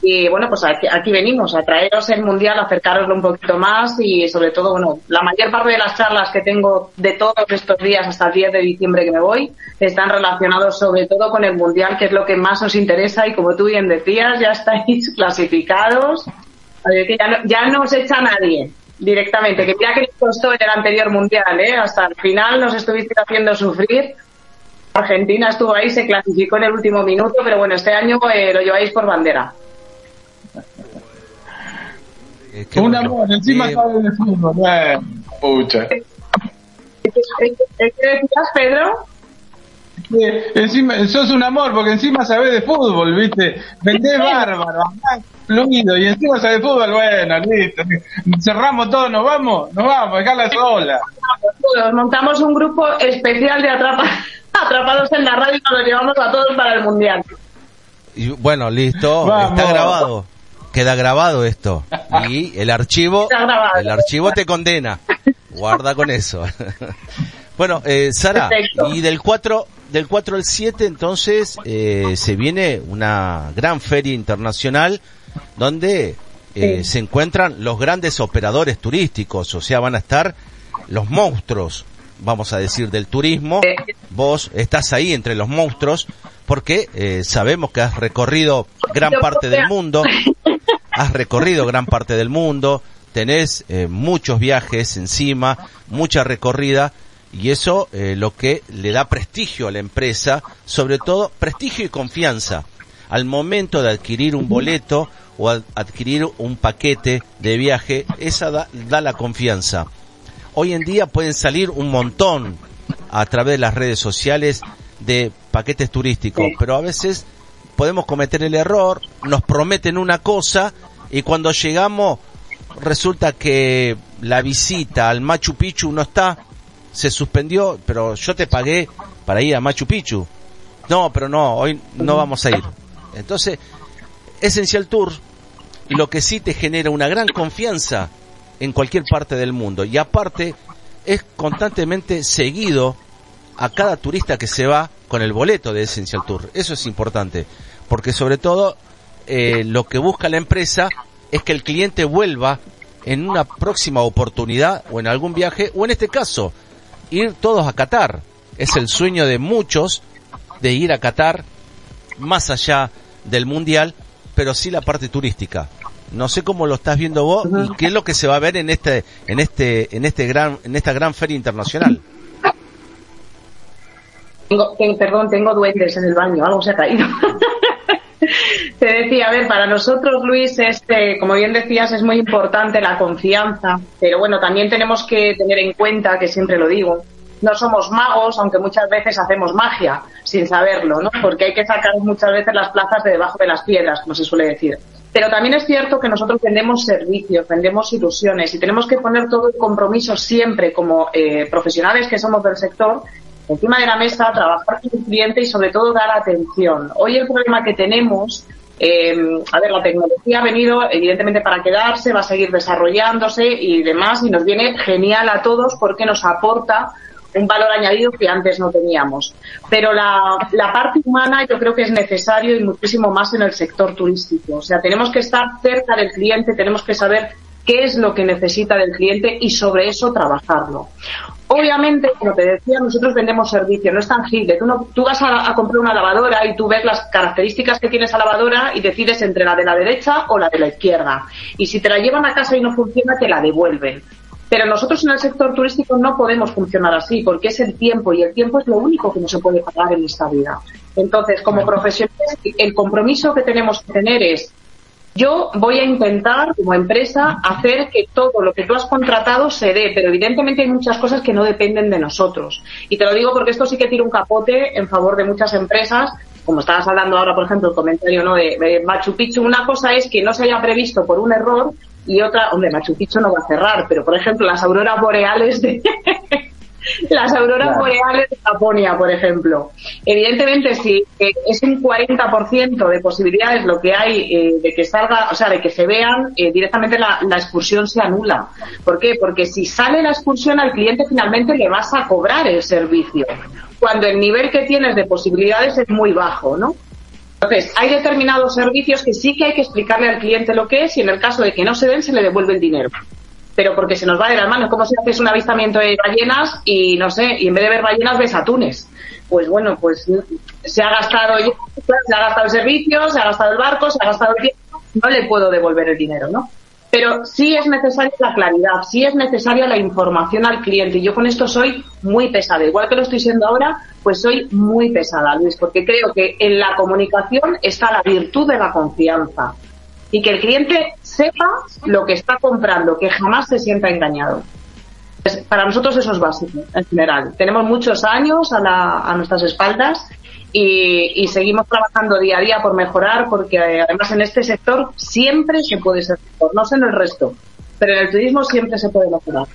y bueno, pues aquí, aquí, venimos a traeros el mundial, a acercaroslo un poquito más y sobre todo, bueno, la mayor parte de las charlas que tengo de todos estos días hasta el 10 de diciembre que me voy están relacionados sobre todo con el mundial, que es lo que más os interesa y como tú bien decías, ya estáis [LAUGHS] clasificados. Ya no, ya no os echa nadie directamente, que mira que nos costó en el anterior mundial, ¿eh? hasta el final nos estuviste haciendo sufrir. Argentina estuvo ahí, se clasificó en el último minuto, pero bueno, este año eh, lo lleváis por bandera.
Eh, un bueno. amor, encima eh, sabe de fútbol. Eh, pucha.
¿Qué decías, Pedro?
encima, sos un amor porque encima sabés de fútbol, ¿viste? Vendés bárbaro, fluido y encima sabés de fútbol, bueno, listo. Cerramos todo, nos vamos, nos vamos, dejarla sola.
montamos un grupo especial de atrapa, [LAUGHS] atrapados en la radio y nos lo llevamos a todos para el mundial.
Y bueno, listo, está grabado queda grabado esto. Y el archivo el archivo te condena. Guarda con eso. [LAUGHS] Bueno eh, Sara y del 4 del 4 al 7 entonces eh, se viene una gran feria internacional donde eh, se encuentran los grandes operadores turísticos. O sea van a estar los monstruos vamos a decir del turismo. Vos estás ahí entre los monstruos porque eh, sabemos que has recorrido gran parte del mundo [LAUGHS] has recorrido gran parte del mundo, tenés eh, muchos viajes encima, mucha recorrida, y eso eh, lo que le da prestigio a la empresa, sobre todo prestigio y confianza. Al momento de adquirir un boleto o adquirir un paquete de viaje, esa da, da la confianza. Hoy en día pueden salir un montón a través de las redes sociales de paquetes turísticos, pero a veces podemos cometer el error, nos prometen una cosa y cuando llegamos resulta que la visita al Machu Picchu no está, se suspendió, pero yo te pagué para ir a Machu Picchu. No, pero no, hoy no vamos a ir. Entonces, Essential Tour lo que sí te genera una gran confianza en cualquier parte del mundo y aparte es constantemente seguido a cada turista que se va con el boleto de Essential Tour. Eso es importante, porque sobre todo eh, lo que busca la empresa es que el cliente vuelva en una próxima oportunidad o en algún viaje o en este caso ir todos a Qatar. Es el sueño de muchos de ir a Qatar más allá del mundial, pero sí la parte turística. No sé cómo lo estás viendo vos y qué es lo que se va a ver en este en este en este gran en esta gran feria internacional.
Tengo, perdón, tengo duendes en el baño, algo se ha caído. Te decía, a ver, para nosotros, Luis, este, como bien decías, es muy importante la confianza, pero bueno, también tenemos que tener en cuenta, que siempre lo digo, no somos magos, aunque muchas veces hacemos magia sin saberlo, ¿no? Porque hay que sacar muchas veces las plazas de debajo de las piedras, como se suele decir. Pero también es cierto que nosotros vendemos servicios, vendemos ilusiones y tenemos que poner todo el compromiso siempre como eh, profesionales que somos del sector encima de la mesa, trabajar con el cliente y sobre todo dar atención. Hoy el problema que tenemos, eh, a ver, la tecnología ha venido evidentemente para quedarse, va a seguir desarrollándose y demás y nos viene genial a todos porque nos aporta un valor añadido que antes no teníamos. Pero la, la, parte humana yo creo que es necesario y muchísimo más en el sector turístico. O sea, tenemos que estar cerca del cliente, tenemos que saber qué es lo que necesita del cliente y sobre eso trabajarlo. Obviamente, como te decía, nosotros vendemos servicio, no es tangible. Tú, no, tú vas a, a, comprar una lavadora y tú ves las características que tiene esa lavadora y decides entre la de la derecha o la de la izquierda. Y si te la llevan a casa y no funciona, te la devuelven. Pero nosotros en el sector turístico no podemos funcionar así, porque es el tiempo y el tiempo es lo único que no se puede pagar en esta vida. Entonces, como profesionales, el compromiso que tenemos que tener es yo voy a intentar, como empresa, hacer que todo lo que tú has contratado se dé, pero evidentemente hay muchas cosas que no dependen de nosotros. Y te lo digo porque esto sí que tira un capote en favor de muchas empresas, como estabas hablando ahora, por ejemplo, el comentario ¿no? de, de Machu Picchu. Una cosa es que no se haya previsto por un error y otra, hombre, Machu Picchu no va a cerrar, pero por ejemplo las auroras boreales de, [LAUGHS] [LAUGHS] las auroras boreales de Japonia, por ejemplo. Evidentemente, si es un 40% de posibilidades lo que hay eh, de que salga, o sea, de que se vean, eh, directamente la, la, excursión se anula. ¿Por qué? Porque si sale la excursión al cliente finalmente le vas a cobrar el servicio, cuando el nivel que tienes de posibilidades es muy bajo, ¿no? Entonces, hay determinados servicios que sí que hay que explicarle al cliente lo que es y en el caso de que no se den, se le devuelve el dinero pero porque se nos va de las manos. Como si haces un avistamiento de ballenas y no sé, y en vez de ver ballenas ves atunes. Pues bueno, pues se ha gastado, se ha gastado el servicio, se ha gastado el barco, se ha gastado el tiempo, no le puedo devolver el dinero, ¿no? Pero sí es necesaria la claridad, sí es necesaria la información al cliente. Y yo con esto soy muy pesada. Igual que lo estoy siendo ahora, pues soy muy pesada, Luis, porque creo que en la comunicación está la virtud de la confianza y que el cliente sepa lo que está comprando, que jamás se sienta engañado. Para nosotros eso es básico, en general. Tenemos muchos años a, la, a nuestras espaldas y, y, seguimos trabajando día a día por mejorar, porque eh, además en este sector siempre se puede ser mejor, no sé en el resto, pero en el turismo siempre se puede mejorar.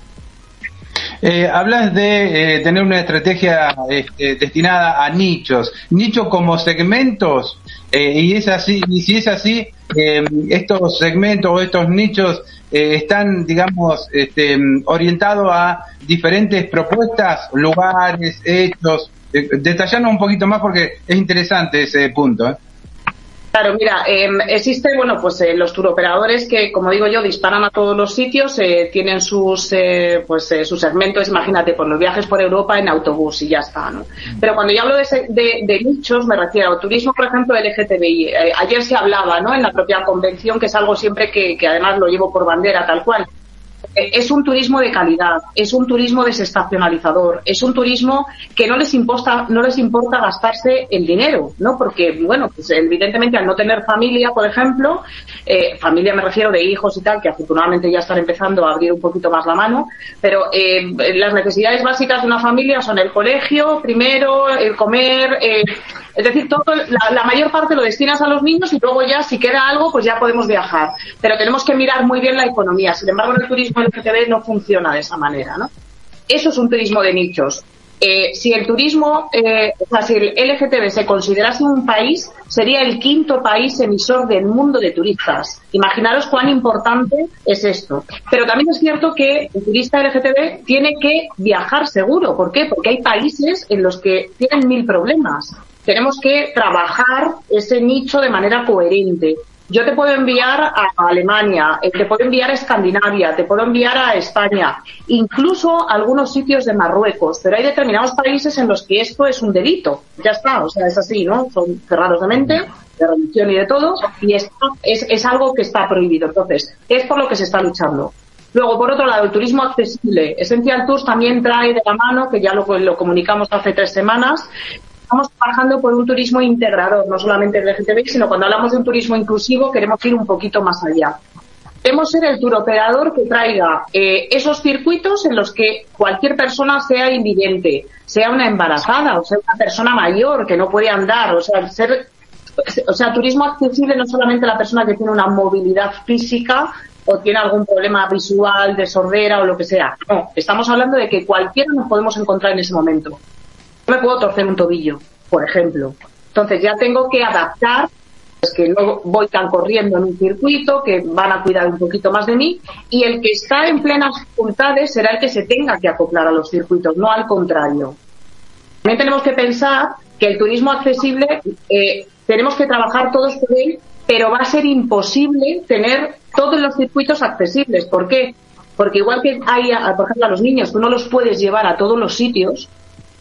Eh, hablas de eh, tener una estrategia este, destinada a nichos, nichos como segmentos, eh, y es así, y si es así, eh, estos segmentos o estos nichos eh, están, digamos, este, orientados a diferentes propuestas, lugares, hechos. Detallanos un poquito más porque es interesante ese punto.
Claro, mira, eh, existe, bueno, pues eh, los turoperadores que, como digo yo, disparan a todos los sitios, eh, tienen sus, eh, pues, eh, sus segmentos, imagínate, por los viajes por Europa en autobús y ya está, ¿no? Pero cuando yo hablo de, de, de nichos, me refiero al turismo, por ejemplo, LGTBI. Eh, ayer se hablaba, ¿no? En la propia convención, que es algo siempre que, que además lo llevo por bandera, tal cual es un turismo de calidad, es un turismo desestacionalizador, es un turismo que no les importa, no les importa gastarse el dinero, ¿no? Porque, bueno, pues evidentemente al no tener familia, por ejemplo, eh, familia me refiero de hijos y tal, que afortunadamente ya están empezando a abrir un poquito más la mano, pero eh, las necesidades básicas de una familia son el colegio, primero, el comer, eh, es decir, todo, la, la, mayor parte lo destinas a los niños y luego ya, si queda algo, pues ya podemos viajar. Pero tenemos que mirar muy bien la economía. Sin embargo, el turismo LGTB no funciona de esa manera, ¿no? Eso es un turismo de nichos. Eh, si el turismo, eh, o sea, si el LGTB se considerase un país, sería el quinto país emisor del mundo de turistas. Imaginaros cuán importante es esto. Pero también es cierto que el turista LGTB tiene que viajar seguro. ¿Por qué? Porque hay países en los que tienen mil problemas tenemos que trabajar ese nicho de manera coherente. Yo te puedo enviar a Alemania, eh, te puedo enviar a Escandinavia, te puedo enviar a España, incluso algunos sitios de Marruecos, pero hay determinados países en los que esto es un delito. Ya está, o sea, es así, ¿no? Son cerrados de mente, de religión y de todo, y esto es, es algo que está prohibido. Entonces, es por lo que se está luchando. Luego, por otro lado, el turismo accesible. Essential Tours también trae de la mano, que ya lo comunicamos hace tres semanas, estamos trabajando por un turismo integrador, no solamente el LGTBI, sino cuando hablamos de un turismo inclusivo queremos ir un poquito más allá. Queremos ser el turoperador que traiga eh, esos circuitos en los que cualquier persona sea invidente, sea una embarazada o sea una persona mayor que no puede andar, o sea, ser, o sea, turismo accesible no solamente la persona que tiene una movilidad física o tiene algún problema visual, de sordera o lo que sea. No, estamos hablando de que cualquiera nos podemos encontrar en ese momento me puedo torcer un tobillo, por ejemplo. Entonces ya tengo que adaptar, pues que no voy tan corriendo en un circuito, que van a cuidar un poquito más de mí, y el que está en plenas dificultades será el que se tenga que acoplar a los circuitos, no al contrario. También tenemos que pensar que el turismo accesible, eh, tenemos que trabajar todos por él, pero va a ser imposible tener todos los circuitos accesibles. ¿Por qué? Porque igual que hay, por ejemplo, a los niños, tú no los puedes llevar a todos los sitios,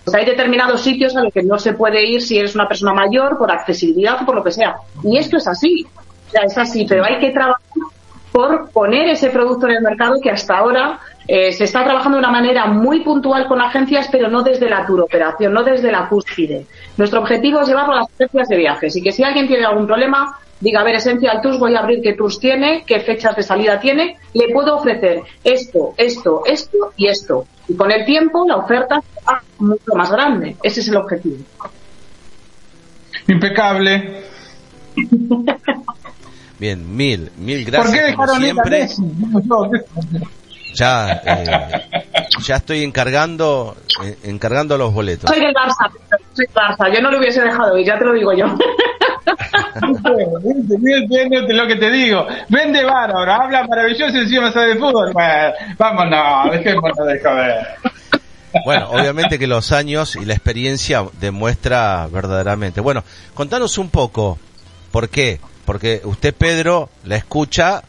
pues hay determinados sitios a los que no se puede ir si eres una persona mayor, por accesibilidad o por lo que sea. Y esto es así. O sea, es así, pero hay que trabajar por poner ese producto en el mercado que hasta ahora eh, se está trabajando de una manera muy puntual con agencias, pero no desde la turoperación, no desde la cúspide. Nuestro objetivo es llevarlo a las agencias de viajes y que si alguien tiene algún problema, diga, a ver, Essential Tours, voy a abrir qué tours tiene, qué fechas de salida tiene, le puedo ofrecer esto, esto, esto y esto. Y con el tiempo la oferta será mucho más grande. Ese es el objetivo.
Impecable. [LAUGHS]
Bien, mil, mil gracias.
¿Por qué
como siempre. Ya, eh, ya estoy encargando, eh, encargando los boletos.
Soy del Barça, soy del Barça. Yo no lo hubiese dejado ir, ya te lo digo yo. [LAUGHS]
Lo que te digo. Vende bárbaro, habla maravilloso encima sabe de fútbol. Bueno, vámonos, dejémonos de joder.
Bueno, obviamente que los años y la experiencia demuestra verdaderamente. Bueno, contanos un poco, ¿por qué? Porque usted, Pedro, la escucha,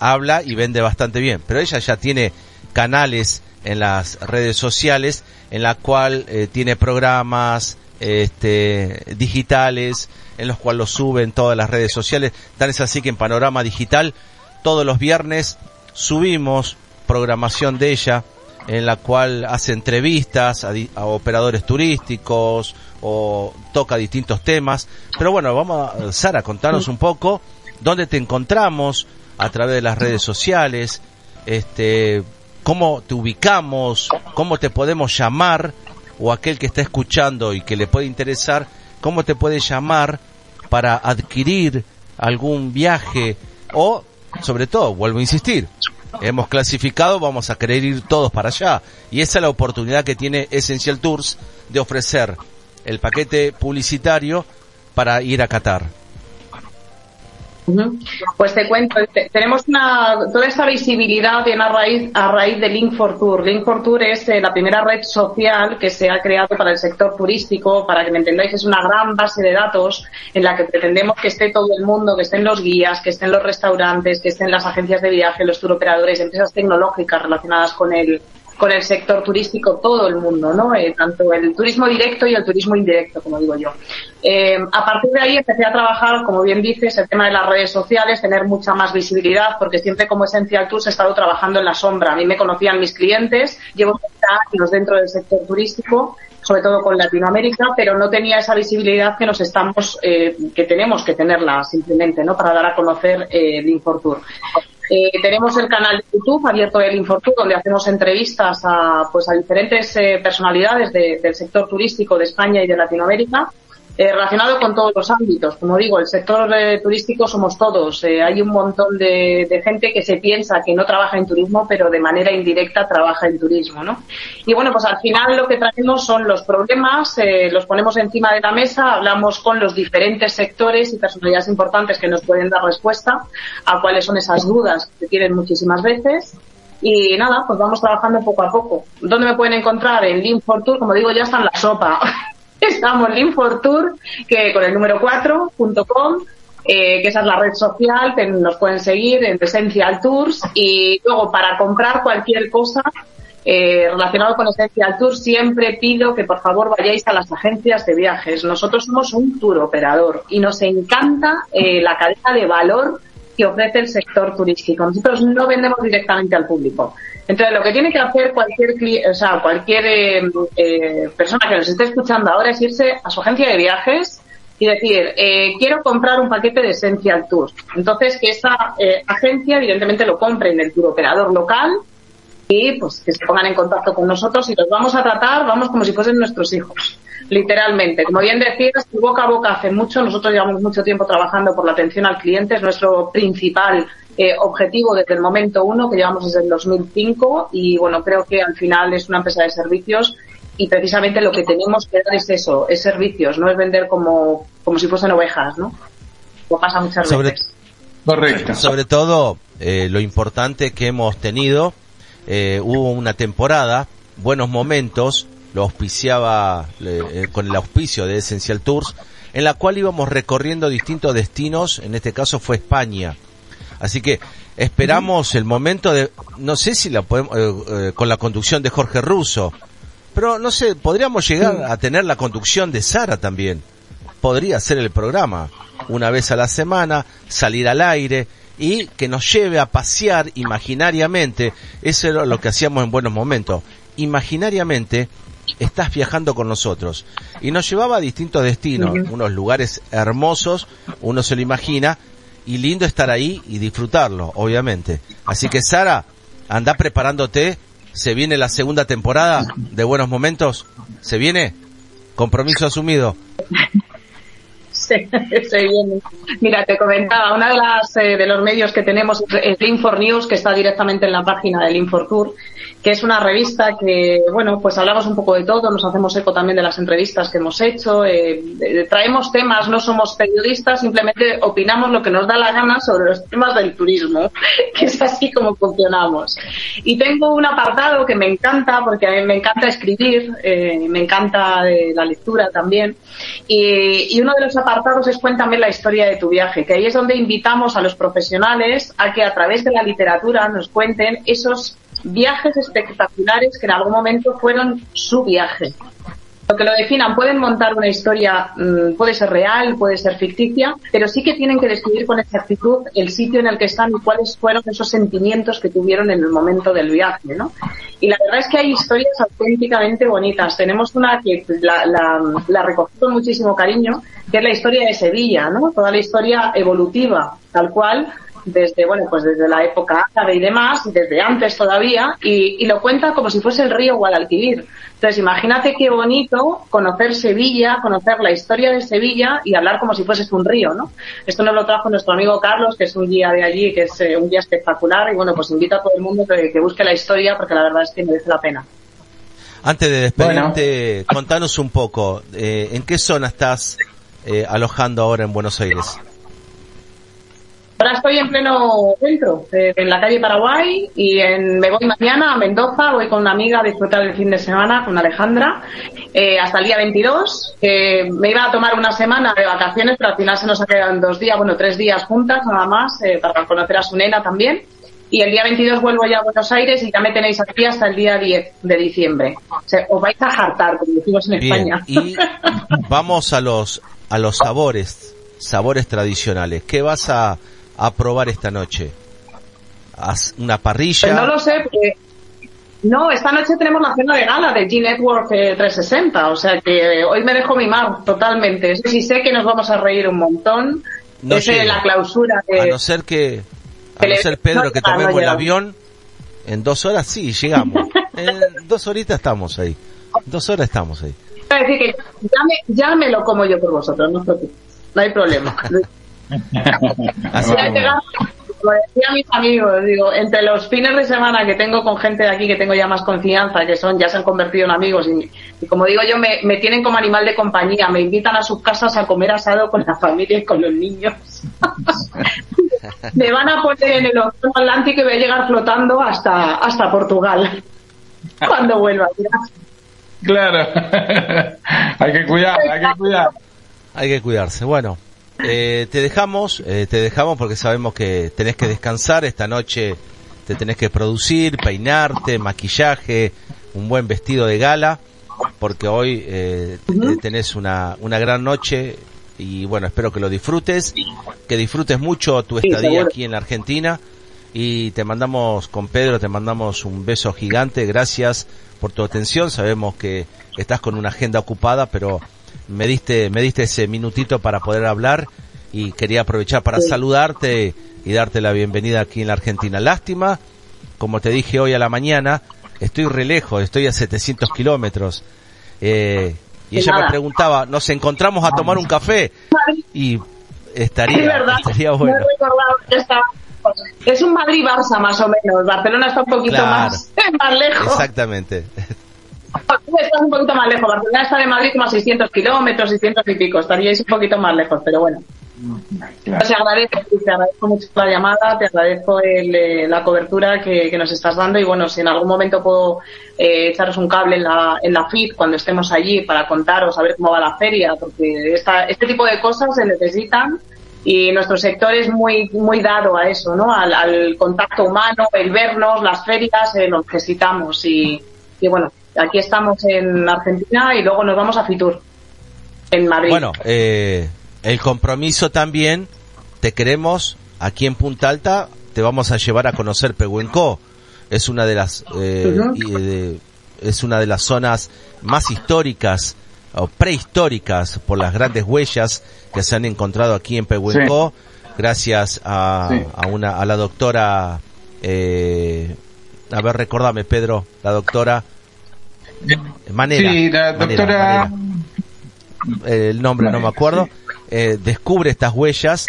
habla y vende bastante bien, pero ella ya tiene canales en las redes sociales en la cual eh, tiene programas este, digitales en los cuales lo suben todas las redes sociales. Tal es así que en Panorama Digital todos los viernes subimos programación de ella en la cual hace entrevistas a, a, operadores turísticos o toca distintos temas. Pero bueno, vamos a, Sara, contanos un poco dónde te encontramos a través de las redes sociales, este, cómo te ubicamos, cómo te podemos llamar o aquel que está escuchando y que le puede interesar, cómo te puede llamar para adquirir algún viaje o, sobre todo, vuelvo a insistir, hemos clasificado, vamos a querer ir todos para allá. Y esa es la oportunidad que tiene Essential Tours de ofrecer el paquete publicitario para ir a Qatar.
Pues te cuento, tenemos una, toda esta visibilidad viene a raíz, a raíz de Link for Tour. Link for Tour es eh, la primera red social que se ha creado para el sector turístico, para que me entendáis, es una gran base de datos en la que pretendemos que esté todo el mundo, que estén los guías, que estén los restaurantes, que estén las agencias de viaje, los turoperadores, empresas tecnológicas relacionadas con el, con el sector turístico todo el mundo, ¿no? Eh, tanto el turismo directo y el turismo indirecto, como digo yo. Eh, a partir de ahí empecé a trabajar, como bien dices, el tema de las redes sociales, tener mucha más visibilidad, porque siempre como Essential Tours he estado trabajando en la sombra. A mí me conocían mis clientes, llevo 30 años dentro del sector turístico, sobre todo con Latinoamérica, pero no tenía esa visibilidad que nos estamos, eh, que tenemos que tenerla simplemente, ¿no? Para dar a conocer eh, el Infortour. Eh, tenemos el canal de YouTube abierto el Infortour donde hacemos entrevistas a, pues, a diferentes eh, personalidades de, del sector turístico de España y de Latinoamérica eh, relacionado con todos los ámbitos. Como digo, el sector eh, turístico somos todos. Eh, hay un montón de, gente que se piensa que no trabaja en turismo, pero de manera indirecta trabaja en turismo, ¿no? Y bueno, pues al final lo que traemos son los problemas, eh, los ponemos encima de la mesa, hablamos con los diferentes sectores y personalidades importantes que nos pueden dar respuesta a cuáles son esas dudas que tienen muchísimas veces. Y nada, pues vamos trabajando poco a poco. ¿Dónde me pueden encontrar? En Link for Tour, como digo, ya está en la sopa. [LAUGHS] [LAUGHS] Estamos en Tour, que con el número 4.com, eh, que esa es la red social, que nos pueden seguir en Essential Tours. Y luego, para comprar cualquier cosa eh, relacionado con Essential Tours, siempre pido que por favor vayáis a las agencias de viajes. Nosotros somos un tour operador y nos encanta eh, la cadena de valor que ofrece el sector turístico. Nosotros no vendemos directamente al público. Entonces, lo que tiene que hacer cualquier o sea, cualquier eh, eh, persona que nos esté escuchando ahora es irse a su agencia de viajes y decir, eh, quiero comprar un paquete de Essential Tours. Entonces, que esa eh, agencia, evidentemente, lo compre en el tour operador local y pues que se pongan en contacto con nosotros y los vamos a tratar, vamos como si fuesen nuestros hijos literalmente. Como bien decías, boca a boca hace mucho. Nosotros llevamos mucho tiempo trabajando por la atención al cliente. Es nuestro principal eh, objetivo desde el momento uno, que llevamos desde el 2005. Y bueno, creo que al final es una empresa de servicios y precisamente lo que tenemos que dar es eso, es servicios, no es vender como, como si fuesen ovejas, ¿no? Como pasa muchas
sobre,
veces.
Correcto. Sobre todo, eh, lo importante que hemos tenido, eh, hubo una temporada, buenos momentos, lo auspiciaba eh, con el auspicio de Essential Tours, en la cual íbamos recorriendo distintos destinos, en este caso fue España. Así que esperamos el momento de, no sé si la podemos, eh, eh, con la conducción de Jorge Russo, pero no sé, podríamos llegar a tener la conducción de Sara también. Podría ser el programa, una vez a la semana, salir al aire y que nos lleve a pasear imaginariamente. Eso era lo que hacíamos en buenos momentos. Imaginariamente estás viajando con nosotros. Y nos llevaba a distintos destinos, unos lugares hermosos, uno se lo imagina, y lindo estar ahí y disfrutarlo, obviamente. Así que Sara, anda preparándote, se viene la segunda temporada de Buenos Momentos, ¿se viene? Compromiso asumido.
Sí, se viene. Mira, te comentaba, una de las eh, de los medios que tenemos es Infor News, que está directamente en la página del Infor Tour que es una revista que, bueno, pues hablamos un poco de todo, nos hacemos eco también de las entrevistas que hemos hecho, eh, eh, traemos temas, no somos periodistas, simplemente opinamos lo que nos da la gana sobre los temas del turismo, [LAUGHS] que es así como funcionamos. Y tengo un apartado que me encanta, porque a mí me encanta escribir, eh, me encanta la lectura también, y, y uno de los apartados es Cuéntame la historia de tu viaje, que ahí es donde invitamos a los profesionales a que a través de la literatura nos cuenten esos viajes espectaculares que en algún momento fueron su viaje. Lo que lo definan, pueden montar una historia, mm, puede ser real, puede ser ficticia, pero sí que tienen que describir con exactitud el sitio en el que están y cuáles fueron esos sentimientos que tuvieron en el momento del viaje, ¿no? Y la verdad es que hay historias auténticamente bonitas. Tenemos una que la, la, la recogí con muchísimo cariño, que es la historia de Sevilla, ¿no? Toda la historia evolutiva, tal cual, desde, bueno, pues desde la época árabe y demás, desde antes todavía, y, lo cuenta como si fuese el río Guadalquivir. Entonces, imagínate qué bonito conocer Sevilla, conocer la historia de Sevilla y hablar como si fuese un río, ¿no? Esto nos lo trajo nuestro amigo Carlos, que es un guía de allí, que es eh, un guía espectacular, y bueno, pues invita a todo el mundo que, que busque la historia, porque la verdad es que merece la pena.
Antes de despedirte, contanos un poco, eh, ¿en qué zona estás eh, alojando ahora en Buenos Aires?
Ahora estoy en pleno centro, eh, en la calle Paraguay, y en, me voy mañana a Mendoza, voy con una amiga a disfrutar el fin de semana, con Alejandra, eh, hasta el día 22. me iba a tomar una semana de vacaciones, pero al final se nos ha quedado en dos días, bueno, tres días juntas nada más, eh, para conocer a su nena también. Y el día 22 vuelvo ya a Buenos Aires y ya me tenéis aquí hasta el día 10 de diciembre. O sea, os vais a jartar, como decimos en España.
Y [LAUGHS] vamos a los, a los sabores, sabores tradicionales. ¿Qué vas a, a probar esta noche? ¿Una parrilla?
Pues no lo sé, porque... No, esta noche tenemos la cena de gala de G-Network 360, eh, o sea que hoy me dejo mimar totalmente. Eso sí sé que nos vamos a reír un montón. No es la clausura
A no ser que... A no ser Pedro que tomemos el avión, en dos horas sí, llegamos. [LAUGHS] en dos horitas estamos ahí. Dos horas estamos ahí.
decir que ya me, lo como yo por vosotros, no, no hay problema. [LAUGHS] [LAUGHS] Así como decía mis amigos, digo, entre los fines de semana que tengo con gente de aquí que tengo ya más confianza, que son, ya se han convertido en amigos, y, como digo yo, me, me, tienen como animal de compañía, me invitan a sus casas a comer asado con la familia y con los niños. [LAUGHS] me van a poner en el océano Atlántico y voy a llegar flotando hasta, hasta Portugal [LAUGHS] cuando vuelva.
Claro, hay que cuidar, hay que cuidar.
Hay que cuidarse. Bueno, eh, te dejamos, eh, te dejamos porque sabemos que tenés que descansar esta noche, te tenés que producir, peinarte, maquillaje, un buen vestido de gala, porque hoy eh, tenés una, una gran noche y bueno, espero que lo disfrutes, que disfrutes mucho tu estadía aquí en la Argentina y te mandamos con Pedro, te mandamos un beso gigante, gracias por tu atención, sabemos que estás con una agenda ocupada, pero me diste, me diste ese minutito para poder hablar y quería aprovechar para saludarte y darte la bienvenida aquí en la Argentina. Lástima, como te dije hoy a la mañana, estoy re lejos, estoy a 700 kilómetros. Eh, y ella me preguntaba, ¿nos encontramos a tomar un café? Y estaría, estaría bueno.
Es un Madrid-Barça más o menos. Barcelona está un poquito más, [LAUGHS] más lejos.
Exactamente.
Estás un poquito más lejos. Barcelona está de Madrid como a 600 kilómetros, 600 y pico. Estaríais un poquito más lejos, pero bueno. Te agradezco, mucho la llamada, te agradezco eh, la cobertura que, nos estás dando y bueno, si en algún momento puedo eh, echaros un cable en la, en la FIT cuando estemos allí para contaros, a ver cómo va la feria, porque esta, este tipo de cosas se necesitan y nuestro sector es muy muy dado a eso, ¿no? Al, contacto humano, el vernos, las ferias, eh, lo necesitamos y, y bueno, Aquí estamos en Argentina y luego nos vamos a Fitur, en Madrid.
Bueno, eh, el compromiso también, te queremos aquí en Punta Alta, te vamos a llevar a conocer Pehuenco. Es una de las, eh, es una de las zonas más históricas o prehistóricas por las grandes huellas que se han encontrado aquí en Pehuenco, gracias a, a, una, a la doctora, eh, a ver, recordame Pedro, la doctora Manera.
Sí, la doctora...
el nombre no me acuerdo. Eh, descubre estas huellas.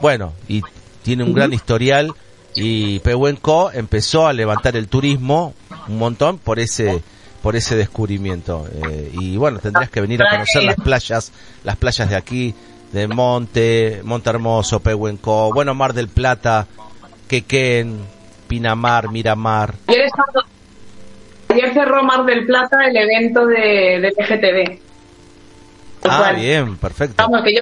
Bueno, y tiene un gran historial. Y Pehuenco empezó a levantar el turismo un montón por ese por ese descubrimiento eh, y bueno tendrías que venir a conocer las playas las playas de aquí de Monte Monte Hermoso Pehuenco bueno Mar del Plata Quequén Pinamar Miramar
estaba- ayer cerró Mar del Plata el evento de, de LGTB.
Ah
cual.
bien perfecto
Vamos, que yo,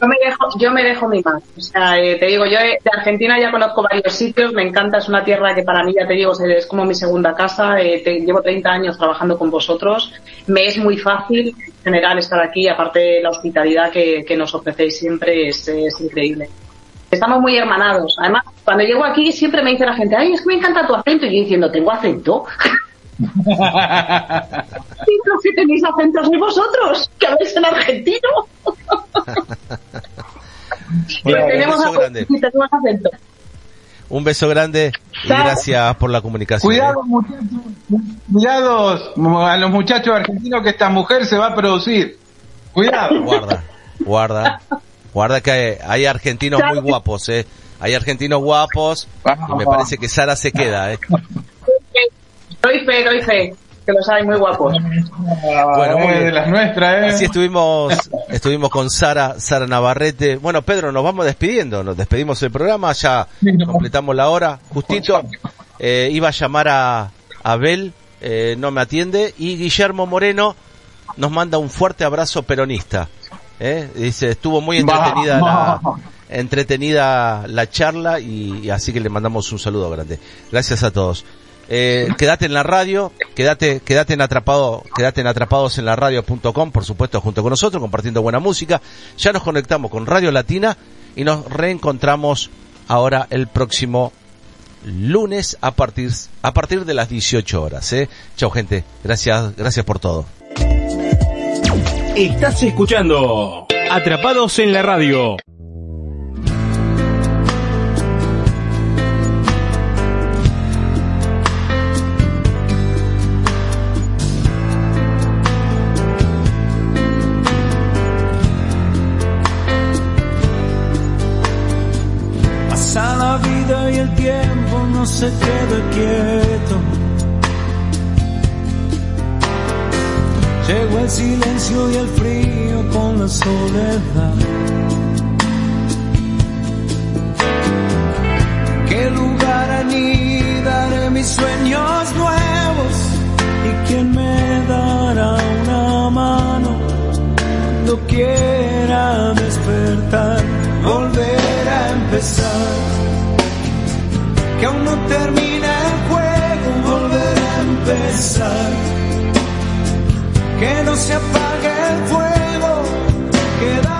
yo me dejo, yo me dejo mimar. O sea, eh, te digo, yo eh, de Argentina ya conozco varios sitios, me encanta, es una tierra que para mí, ya te digo, es- es como mi segunda casa. eh, te- llevo 30 años trabajando con vosotros. Me es muy fácil, en general, estar aquí. Aparte, la hospitalidad que, que nos ofrecéis siempre es, es increíble. Estamos muy hermanados. Además, cuando llego aquí siempre me dice la gente, ay, es que me encanta tu acento. Y yo diciendo, ¿tengo acento? [LAUGHS] Que tenéis acento sois vosotros, que habéis en argentino. [LAUGHS]
Bueno, un beso grande.
acento.
un beso grande y gracias por la comunicación ¿eh?
Cuidado, muchachos, cuidados a los muchachos argentinos que esta mujer se va a producir. Cuidado.
Guarda, guarda, guarda que hay, hay argentinos muy guapos, eh. Hay argentinos guapos y me parece que Sara se queda, eh.
Doy fe, doy fe, que los hay muy guapos.
Bueno, muy
Eh,
bien.
de las nuestras, ¿eh?
Así estuvimos, estuvimos con Sara, Sara Navarrete. Bueno, Pedro, nos vamos despidiendo, nos despedimos del programa, ya completamos la hora, justito. Eh, iba a llamar a Abel, eh, no me atiende, y Guillermo Moreno nos manda un fuerte abrazo peronista. Eh, dice, estuvo muy entretenida la, entretenida la charla y, y así que le mandamos un saludo grande. Gracias a todos. Eh, quédate en la radio, quédate, quédate en atrapado, quédate en atrapados en la radio.com, por supuesto, junto con nosotros, compartiendo buena música. Ya nos conectamos con Radio Latina y nos reencontramos ahora el próximo lunes a partir, a partir de las 18 horas, eh. Chao gente, gracias, gracias por todo.
Estás escuchando Atrapados en la radio.
No se queda quieto. Llegó el silencio y el frío con la soledad. ¿Qué lugar anidaré mis sueños nuevos? ¿Y quién me dará una mano cuando quiera despertar? Volver a empezar. Que aún no termina el juego, volver a empezar. Que no se apague el fuego, queda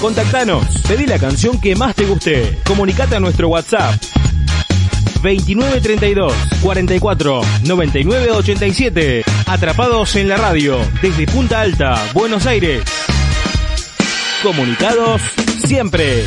Contactanos, pedí la canción que más te guste. Comunicate a nuestro WhatsApp 2932 44 99 87. Atrapados en la radio desde Punta Alta, Buenos Aires. Comunicados siempre.